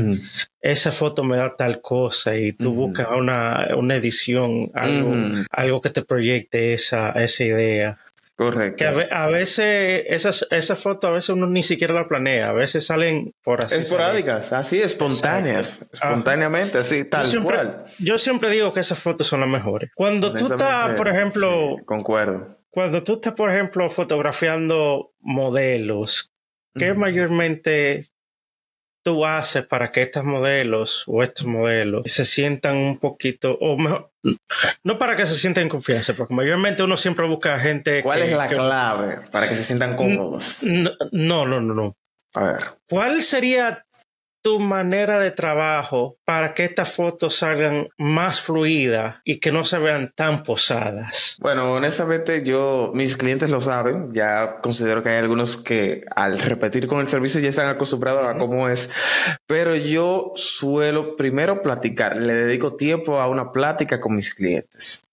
esa foto me da tal cosa y tú buscas una, una edición, algo, algo que te proyecte esa, esa idea. Correcto. Que a, ve- a veces esas, esas fotos a veces uno ni siquiera la planea, a veces salen por así. salir. Esporádicas, así, espontáneas, Exacto. espontáneamente, así, tal yo siempre, cual. yo siempre digo que esas fotos son las mejores. Cuando tú estás, por ejemplo, sí, concuerdo. cuando tú estás, por ejemplo, fotografiando modelos, ¿qué Ujú. mayormente tú haces para que estos modelos o estos modelos se sientan un poquito, o mejor, no para que se sientan en confianza, porque mayormente uno siempre busca gente. ¿Cuál que- es la que- clave para que se sientan cómodos? No, no, no, no. no. A ver. ¿Cuál sería tu manera de trabajo para que estas fotos salgan más fluidas y que no se vean tan posadas? Bueno, honestamente, yo, mis clientes lo saben. Ya considero que hay algunos que al repetir con el servicio ya están acostumbrados a cómo es. Pero yo suelo primero platicar. Le dedico tiempo a una plática con mis clientes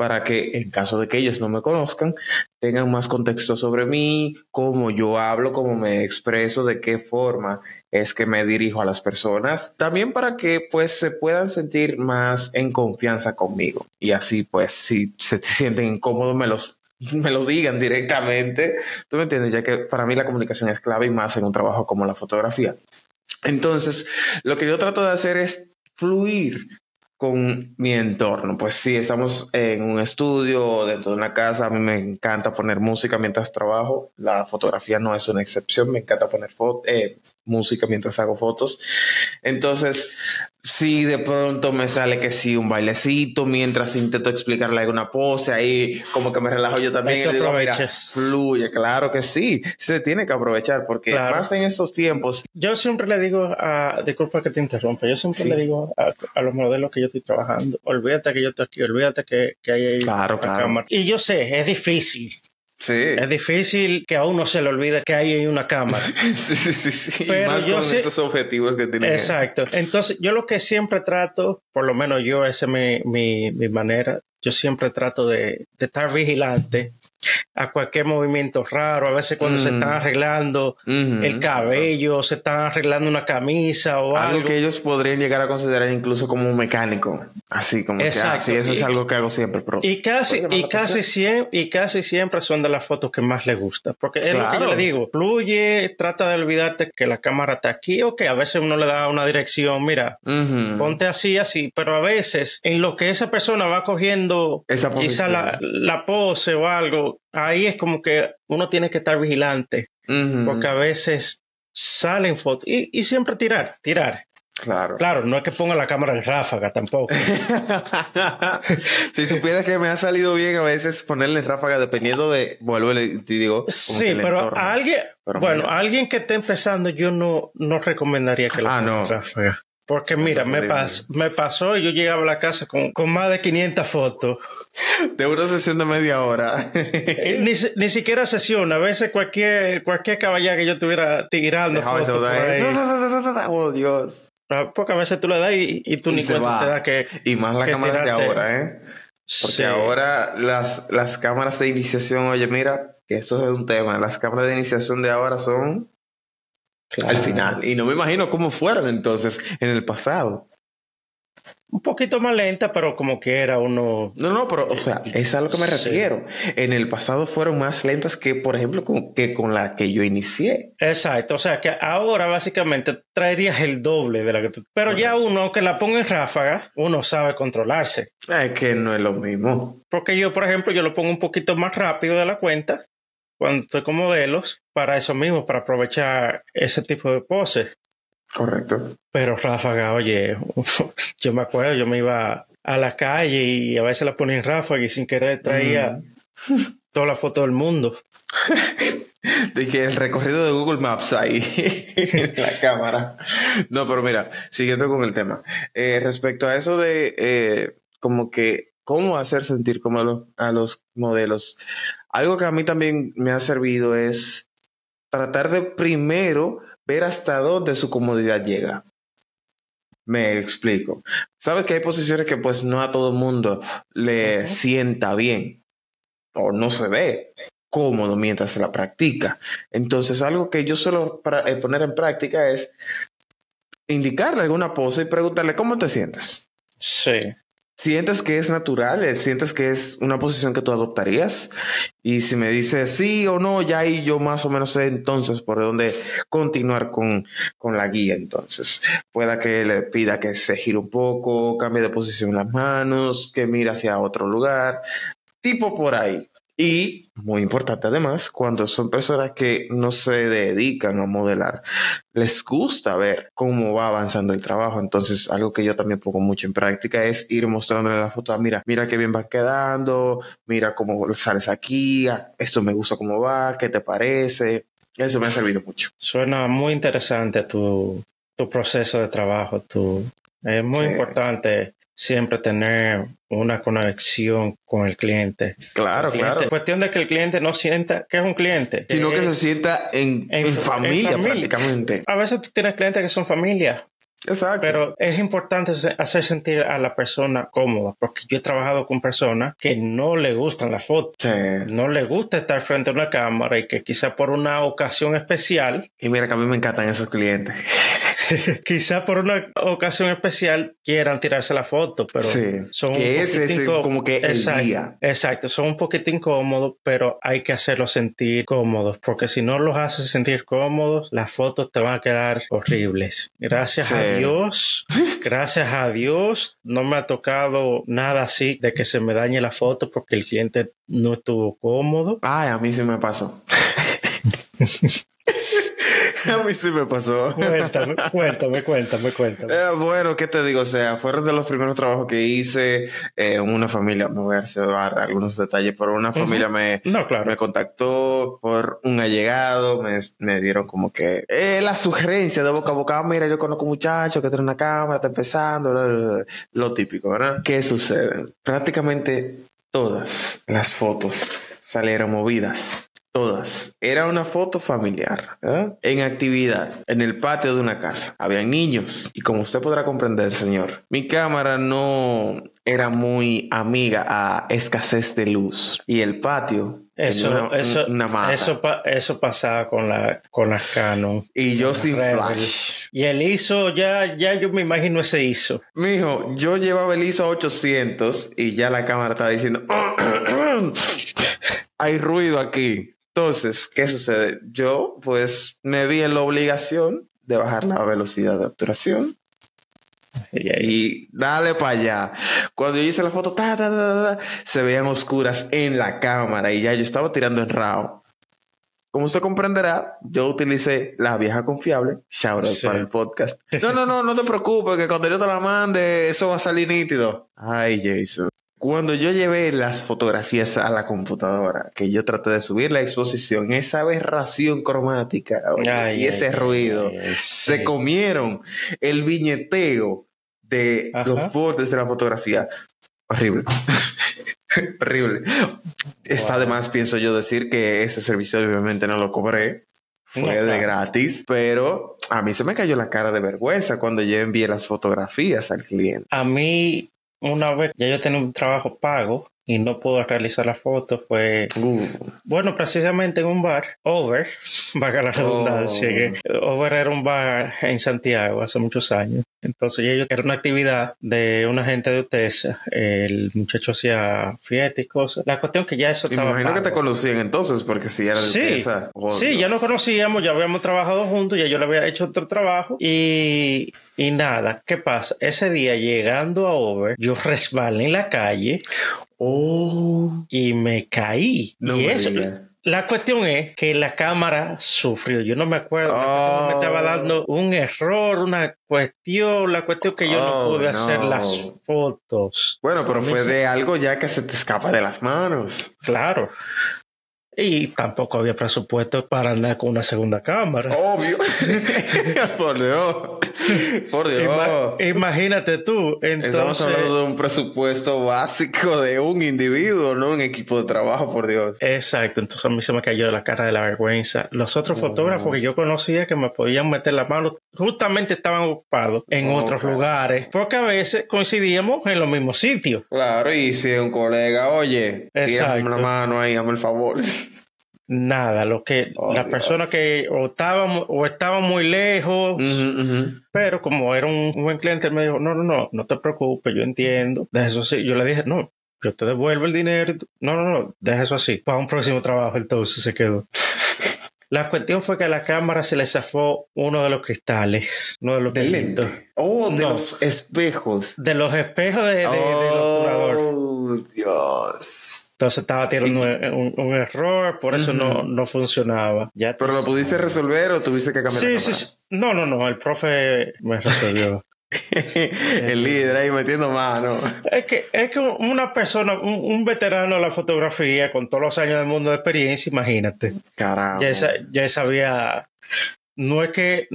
para que en caso de que ellos no me conozcan, tengan más contexto sobre mí, cómo yo hablo, cómo me expreso, de qué forma es que me dirijo a las personas. También para que pues se puedan sentir más en confianza conmigo. Y así pues si se sienten incómodos me los me lo digan directamente. ¿Tú me entiendes? Ya que para mí la comunicación es clave y más en un trabajo como la fotografía. Entonces, lo que yo trato de hacer es fluir con mi entorno. Pues sí, estamos en un estudio dentro de una casa. A mí me encanta poner música mientras trabajo. La fotografía no es una excepción. Me encanta poner eh, música mientras hago fotos. Entonces, si de pronto me sale que sí, un bailecito, mientras intento explicarle alguna pose, ahí como que me relajo yo también y digo, mira, fluye, claro que sí, se tiene que aprovechar porque Claro. más en estos tiempos, Yo siempre le digo a, disculpa que te interrumpa, yo siempre Sí. le digo a, a los modelos que yo estoy trabajando, olvídate que yo estoy aquí, olvídate que, que hay ahí Claro, claro. cámara. Y yo sé, es difícil, sí, es difícil que a uno se le olvide que hay una cámara. sí, sí, sí, sí. Pero más con sé- esos objetivos que tienen. Exacto. Entonces, yo lo que siempre trato, por lo menos yo, esa es mi, mi, mi manera, yo siempre trato de, de estar vigilante a cualquier movimiento raro, a veces cuando se Mm. están arreglando el cabello, se están arreglando una camisa o algo. Algo que ellos podrían llegar a considerar incluso como un mecánico. Así como que, ah, Exacto. sí, eso es algo que hago siempre. Pero Y casi, y casi siempre, y casi siempre son de las fotos que más les gusta. Porque es lo que yo le digo, fluye, trata de olvidarte que la cámara está aquí o que a veces uno le da una dirección, mira, ponte así, así, pero a veces en lo que esa persona va cogiendo Esa quizá la pose o algo, ahí es como que uno tiene que estar vigilante, porque a veces salen fotos y, y siempre tirar, tirar. Claro. Claro, no es que ponga la cámara en ráfaga tampoco. si supieras que me ha salido bien a veces ponerle ráfaga dependiendo de, vuelvo y te digo, Sí, pero a alguien, Pero bueno, mira. a alguien que esté empezando, yo no, no recomendaría que lo Ah, ponga no. en ráfaga. Porque mira, me, pas- me pasó y yo llegaba a la casa con, con más de 500 fotos. de una sesión de media hora. Eh, ni, ni siquiera sesión. A veces cualquier, cualquier caballero que yo estuviera tirando Dejaba fotos. Oh, Dios. Ah, Porque a veces tú le das y, y tú Y ni cuenta te das que... Y más las cámaras de ahora, ¿eh? Porque Sí. ahora las, las cámaras de iniciación, oye, mira, que eso es un tema. Las cámaras de iniciación de ahora son al final. Y no me imagino cómo fueron entonces en el pasado. Un poquito más lenta, pero como que era uno... No, no, pero, o sea, es a lo que me Sí. refiero. En el pasado fueron más lentas que, por ejemplo, con, que con la que yo inicié. Exacto, o sea que ahora básicamente traerías el doble de la que tú... Pero ya uno, aunque la ponga en ráfaga, uno sabe controlarse. Es que no es lo mismo. Porque yo, por ejemplo, yo lo pongo un poquito más rápido de la cuenta cuando estoy con modelos, para eso mismo, para aprovechar ese tipo de poses. Correcto. Pero ráfaga, oye, yo me acuerdo, yo me iba a la calle y a veces la ponía en ráfaga y sin querer traía toda la foto del mundo. De que el recorrido de Google Maps ahí en la cámara. No, pero mira, siguiendo con el tema. Eh, respecto a eso de eh, como que cómo hacer sentir como a los, a los modelos, algo que a mí también me ha servido es tratar de primero ver hasta dónde su comodidad llega. Me explico. Sabes que hay posiciones que pues no a todo el mundo le sienta bien o no se ve cómodo mientras se la practica. Entonces, algo que yo suelo eh, poner en práctica es indicarle alguna pose y preguntarle cómo te sientes. Sí. ¿Sientes que es natural? Eh, ¿Sientes que es una posición que tú adoptarías? Y si me dice sí o no, ya ahí yo más o menos sé entonces por dónde continuar con, con la guía. Entonces, pueda que le pida que se gire un poco, cambie de posición las manos, que mire hacia otro lugar, tipo por ahí. Y, muy importante además, cuando son personas que no se dedican a modelar, les gusta ver cómo va avanzando el trabajo. Entonces, algo que yo también pongo mucho en práctica es ir mostrándole la foto. ah, Mira, mira qué bien va quedando, mira cómo sales aquí, ah, esto me gusta cómo va, qué te parece. Eso me ha servido mucho. Suena muy interesante tu, tu proceso de trabajo. Tu, es muy Sí. importante siempre tener una conexión con el cliente. Claro, El cliente- claro. Cuestión de que el cliente no sienta que es un cliente. Sino que se Es- sienta en, en- en en familia, familia. prácticamente. A veces tú tienes clientes que son familia, Exacto. pero es importante hacer sentir a la persona cómoda, porque yo he trabajado con personas que no le gustan las fotos, Sí. no le gusta estar frente a una cámara y que quizá por una ocasión especial, Y mira que a mí me encantan esos clientes. quizá por una ocasión especial quieran tirarse la foto, pero Sí, son que ese es como que el exacto, día. Exacto, son un poquito incómodos, pero hay que hacerlos sentir cómodos, porque si no los haces sentir cómodos, las fotos te van a quedar horribles. Gracias Sí. a Dios, gracias a Dios, no me ha tocado nada así de que se me dañe la foto porque el cliente no estuvo cómodo. Ay, a mí sí me pasó. a mí sí me pasó. Cuéntame, cuéntame, cuéntame, cuéntame. Eh, bueno, ¿qué te digo? O sea, fueron de los primeros trabajos que hice. eh, una familia, me voy a reservar algunos detalles, pero una familia me, No, claro. me contactó por un allegado, me, me dieron como que eh, la sugerencia de boca a boca, "Ah, mira, yo conozco un muchacho que tiene una cámara, está empezando, bla, bla, bla". lo típico, ¿verdad? ¿Qué sucede? Prácticamente todas las fotos salieron movidas. Todas. Era una foto familiar. En actividad, en el patio de una casa. Habían niños. Y como usted podrá comprender, señor, mi cámara no era muy amiga a escasez de luz. Y el patio Eso, una, eso, una eso, pa- eso pasaba con, la, con las Canon. y yo sin Rebel. flash. Y el ISO, ya, ya yo me imagino ese ISO. Mijo, yo llevaba el ISO a 800 y ya la cámara estaba diciendo, hay ruido aquí. Entonces, ¿qué sucede? Yo, pues, me vi en la obligación de bajar la velocidad de obturación Y ahí- dale para allá. Cuando yo hice la foto, ta, ta, ta, ta, ta, se veían oscuras en la cámara y ya yo estaba tirando en RAW. Como usted comprenderá, yo utilicé la vieja confiable, shout out Sí. para el podcast. No, no, no, no te preocupes, que cuando yo te la mande, eso va a salir nítido. Ay, Jason. Cuando yo llevé las fotografías a la computadora, que yo traté de subir la exposición, esa aberración cromática oye, Ay, y ese ay, ruido, ay, se comieron el viñeteo de Ajá. los bordes de la fotografía. Horrible. Horrible. Está Wow. de más, pienso yo, decir que ese servicio obviamente no lo cobré. Fue No, de claro. gratis, pero a mí se me cayó la cara de vergüenza cuando yo envié las fotografías al cliente. A mí, una vez, ya yo tenía un trabajo pago y no pude realizar la foto, fue, Uh, bueno, precisamente en un bar, Over, vaga la redundancia, Oh. que Over era un bar en Santiago hace muchos años. Entonces, ellos, era una actividad de una gente de Utesa, el muchacho hacía fiestas y cosas. La cuestión que ya eso y me estaba imagino que te conocían entonces, porque si era de Sí, oh, sí, ya nos conocíamos, ya habíamos trabajado juntos, ya yo le había hecho otro trabajo y, y nada, ¿qué pasa? Ese día llegando a Over, yo resbalé en la calle Oh, y me caí. no y me eso. La cuestión es que la cámara sufrió, yo no me acuerdo, Oh. me estaba dando un error, una cuestión, la cuestión que yo no Oh, pude hacer las fotos. Bueno, pero fue de algo ya que se te escapa de las manos. Claro. Y tampoco había presupuesto para andar con una segunda cámara. Obvio. Por Dios. Por Dios. Ima- imagínate tú, entonces, Estamos hablando de un presupuesto básico de un individuo, no un equipo de trabajo, por Dios. exacto, entonces a mí se me cayó la cara de la vergüenza. Los otros Oh, fotógrafos que yo conocía que me podían meter la mano, justamente estaban ocupados en Oh, otros lugares, porque a veces coincidíamos en los mismos sitios. Claro, y si un colega, oye, Exacto. la mano ahí, hazme el favor. Nada, lo que Oh, las Dios. personas que o estaban o estaban muy lejos, pero como era un buen cliente, él me dijo, no, no, no, no te preocupes, yo entiendo. De eso sí, yo le dije, no, yo te devuelvo el dinero. No, no, no, deja eso así. Para un próximo trabajo, entonces se quedó. La cuestión fue que a la cámara se le zafó uno de los cristales, uno de los Del lente. Oh, de No. los espejos. De los espejos de, de- oh, Dios. Entonces estaba teniendo un, un error, por eso no, no funcionaba. Ya ¿Pero lo pudiste resolver o tuviste que cambiar Sí, la sí, sí. No, no, no, el profe me resolvió. el líder ahí metiendo mano. Es que, es que una persona, un, un veterano de la fotografía con todos los años del mundo de experiencia, imagínate. Caramba. Ya, ya sabía. No es que.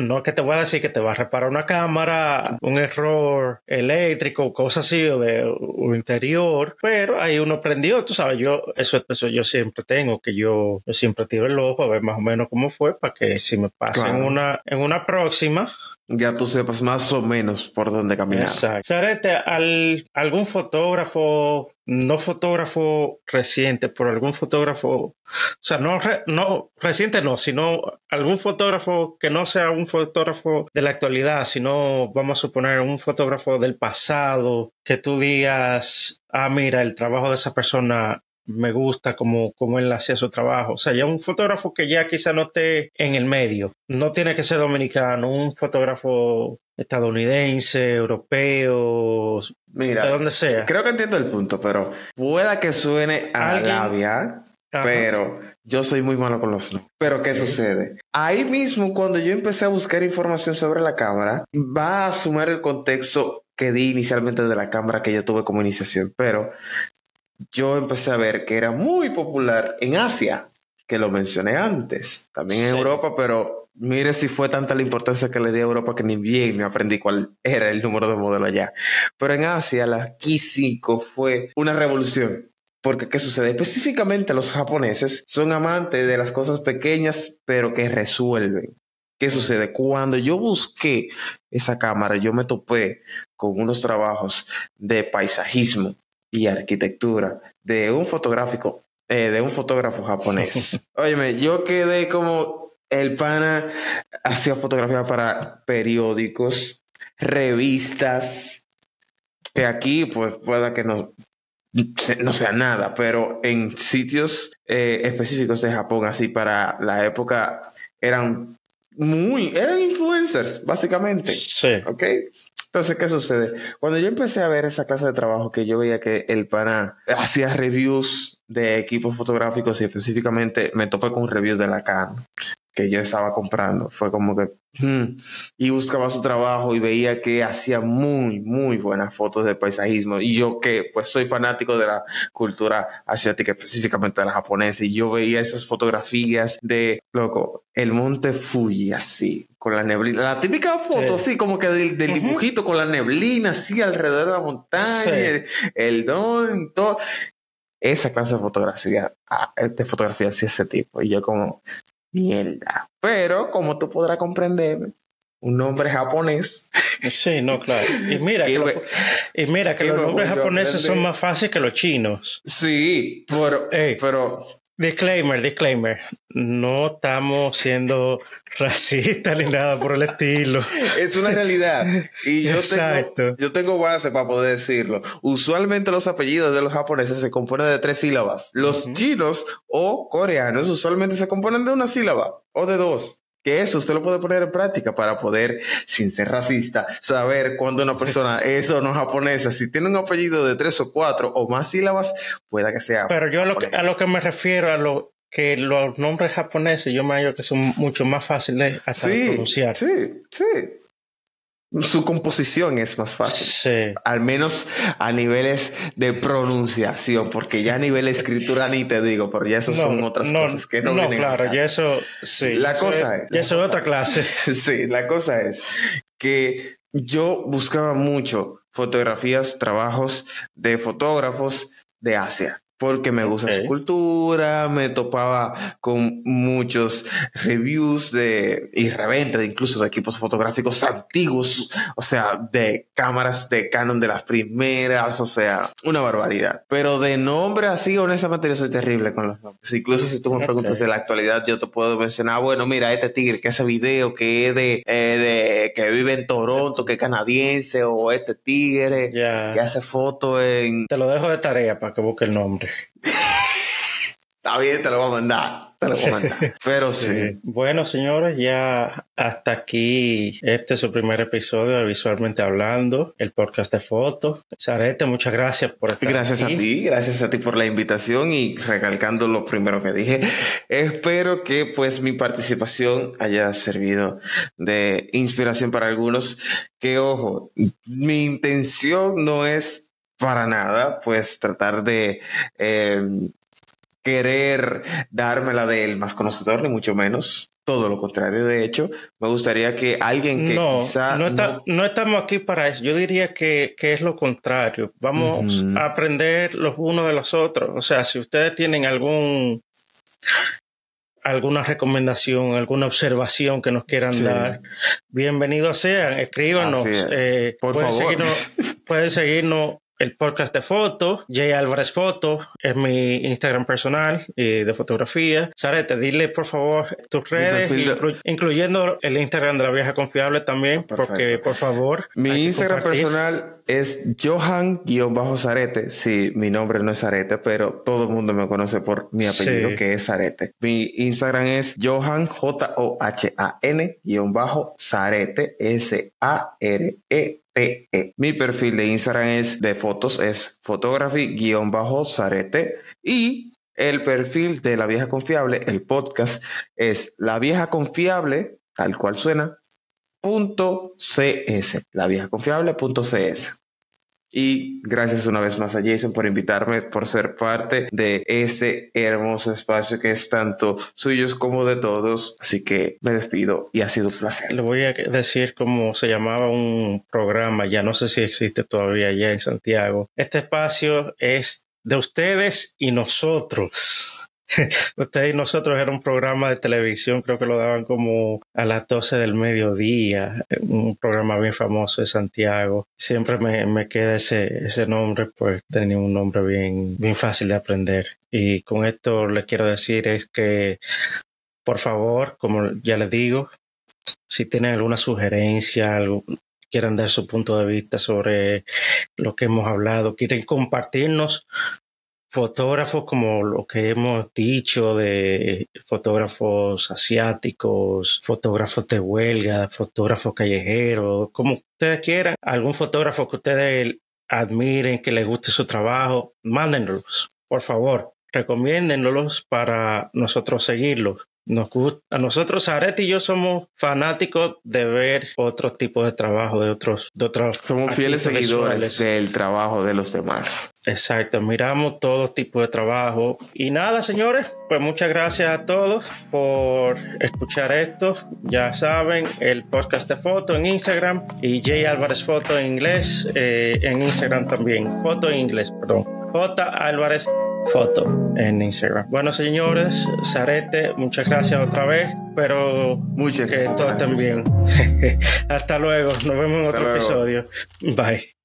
No es que te voy a decir que te va a reparar una cámara, un error eléctrico, cosas así, o de o interior, pero ahí uno aprendió, tú sabes, yo, eso, eso yo siempre tengo, que yo, yo siempre tiro el ojo a ver más o menos cómo fue, para que si me pasa en una, en una próxima, Ya tú sepas más o menos por dónde caminar. Exacto. Sarete, al, algún fotógrafo, no fotógrafo reciente, pero algún fotógrafo, o sea, no, no reciente no, sino algún fotógrafo que no sea un fotógrafo de la actualidad, sino vamos a suponer un fotógrafo del pasado, que tú digas, ah, mira, el trabajo de esa persona me gusta como, como él hacía su trabajo. O sea, ya un fotógrafo que ya quizá no esté en el medio. No tiene que ser dominicano, un fotógrafo estadounidense, europeo, Mira, de donde sea. creo que entiendo el punto, pero pueda que suene a Alguien- labia, Ajá. pero yo soy muy malo con los no. Pero ¿qué sucede? Ahí mismo, cuando yo empecé a buscar información sobre la cámara, va a sumar el contexto que di inicialmente de la cámara que yo tuve como iniciación, pero yo empecé a ver que era muy popular en Asia, que lo mencioné antes, también en Sí. Europa, pero mire si fue tanta la importancia que le di a Europa que ni bien me aprendí cuál era el número de modelo allá. Pero en Asia la Q5 fue una revolución. Porque, ¿qué sucede? Específicamente los japoneses son amantes de las cosas pequeñas, pero que resuelven. ¿Qué sucede? Cuando yo busqué esa cámara, yo me topé con unos trabajos de paisajismo y arquitectura de un fotográfico eh, de un fotógrafo japonés. Óyeme, yo quedé como el pana hacía fotografía para periódicos, revistas, que aquí pues pueda que no, no sea nada, pero en sitios eh, específicos de Japón, así para la época, eran muy, eran influencers, básicamente. Sí. ¿Ok? Entonces, ¿qué sucede? Cuando yo empecé a ver esa clase de trabajo, que yo veía que el pana hacía reviews de equipos fotográficos y específicamente me topé con reviews de la Canon que yo estaba comprando. Fue como que... hmm, y buscaba su trabajo y veía que hacía muy, muy buenas fotos de paisajismo. Y yo que pues soy fanático de la cultura asiática, específicamente de la japonesa, y yo veía esas fotografías de, loco, el monte Fuji así, con la neblina. La típica foto Sí. así, como que del, del Ujú. dibujito con la neblina así alrededor de la montaña, Sí. el, el don, todo. Esa clase de fotografía, ah, de fotografía así ese tipo. Y yo como, mierda. Pero como tú podrás comprender, un nombre japonés. Sí, no, claro. Y mira que, los- ve- y mira que qué los me nombres japoneses son más fáciles que los chinos. Sí, pero, Ey. pero Disclaimer, disclaimer. No estamos siendo racistas ni nada por el estilo. es una realidad. Y yo Exacto. tengo, yo tengo base para poder decirlo. Usualmente los apellidos de los japoneses se componen de tres sílabas. Los chinos o coreanos usualmente se componen de una sílaba o de dos. Que eso usted lo puede poner en práctica para poder, sin ser racista, saber cuándo una persona es o no japonesa. Si tiene un apellido de tres o cuatro o más sílabas, pueda que sea. Pero yo a lo que, a lo que me refiero, a lo que los nombres japoneses, yo me hallo que son mucho más fáciles hasta de Sí, pronunciar. sí, sí. Su composición es más fácil. Sí. Al menos a niveles de pronunciación, porque ya a nivel de escritura ni te digo, pero ya eso son otras cosas que no, vienen al claro, ya eso, sí. La cosa es- Ya la eso es otra clase. Sí, la cosa es que yo buscaba mucho fotografías, trabajos de fotógrafos de Asia. Porque me gusta su cultura, me topaba con muchos reviews de y reventa de incluso de equipos fotográficos antiguos, o sea, de cámaras de Canon de las primeras, o sea, una barbaridad. Pero de nombre así, honestamente, yo soy terrible con los nombres. Incluso si tú me preguntas de la actualidad, yo te puedo mencionar, bueno, mira, este tigre que hace video, que es de, eh, de- que vive en Toronto, que es canadiense, o este tigre que hace fotos en... Te lo dejo de tarea para que busque el nombre. Está bien, te lo voy a mandar, te lo voy a mandar. Pero sí. Bueno, señores, ya hasta aquí este es su primer episodio de Visualmente Hablando, el podcast de fotos. Sarete, muchas gracias por estar Gracias aquí. a ti, gracias a ti por la invitación y recalcando lo primero que dije. Espero que pues mi participación haya servido de inspiración para algunos. Que ojo, mi intención no es para nada pues tratar de eh, querer darme la del más conocedor, ni mucho menos. Todo lo contrario, de hecho, me gustaría que alguien que No, quizá no, está- no- no estamos aquí para eso. Yo diría que, que es lo contrario. Vamos a aprender los unos de los otros. O sea, si ustedes tienen algún alguna recomendación, alguna observación que nos quieran Sí. dar, bienvenidos sean, escríbanos. Es. Eh, Por pueden favor. Seguirnos, pueden seguirnos el podcast de fotos, Jay Álvarez Foto, es mi Instagram personal de fotografía. Sarete, dile por favor tus redes, de- incluyendo el Instagram de la vieja confiable también, Perfecto. porque por favor. Mi Instagram compartir. personal es Johan-Zarete. Sí, mi nombre no es Zarete, pero todo el mundo me conoce por mi apellido, Sí. que es Zarete. Mi Instagram es Johan, J-O-H-A-N, Zarete, S-A-R-E. T-E. Mi perfil de Instagram es de fotos, es photography-zarete. Y el perfil de La Vieja Confiable, el podcast, es La Vieja Confiable, tal cual suena, punto .cs, la vieja confiable punto .cs. Y gracias una vez más a Jason por invitarme, por ser parte de ese hermoso espacio que es tanto suyos como de todos. Así que me despido y ha sido un placer. Le voy a decir cómo se llamaba un programa, ya no sé si existe todavía allá en Santiago. Este espacio es de ustedes y nosotros. Usted y nosotros era un programa de televisión, creo que lo daban como a las 12 del mediodía, un programa bien famoso de Santiago. Siempre me, me queda ese, ese nombre, pues tenía un nombre bien, bien fácil de aprender. Y con esto le quiero decir es que, por favor, como ya les digo, si tienen alguna sugerencia, quieren dar su punto de vista sobre lo que hemos hablado, quieren compartirnos fotógrafos como lo que hemos dicho de fotógrafos asiáticos, fotógrafos de huelga, fotógrafos callejeros, como ustedes quieran, algún fotógrafo que ustedes admiren, que les guste su trabajo, mándenlos, por favor, recomiéndenlos para nosotros seguirlos. Nos a nosotros, Arete y yo somos fanáticos de ver otros tipos de trabajo, de otros, de otros. Somos fieles seguidores del trabajo de los demás. Exacto, miramos todo tipo de trabajo. Y nada, señores, pues muchas gracias a todos por escuchar esto. Ya saben, el podcast de foto en Instagram y Jay Álvarez Foto en inglés, eh, en Instagram también. Foto en inglés, perdón. J Álvarez foto en Instagram. Bueno, señores, Sarete, muchas gracias otra vez, pero muchas que todo estén bien. Hasta luego, nos vemos en otro episodio. Bye.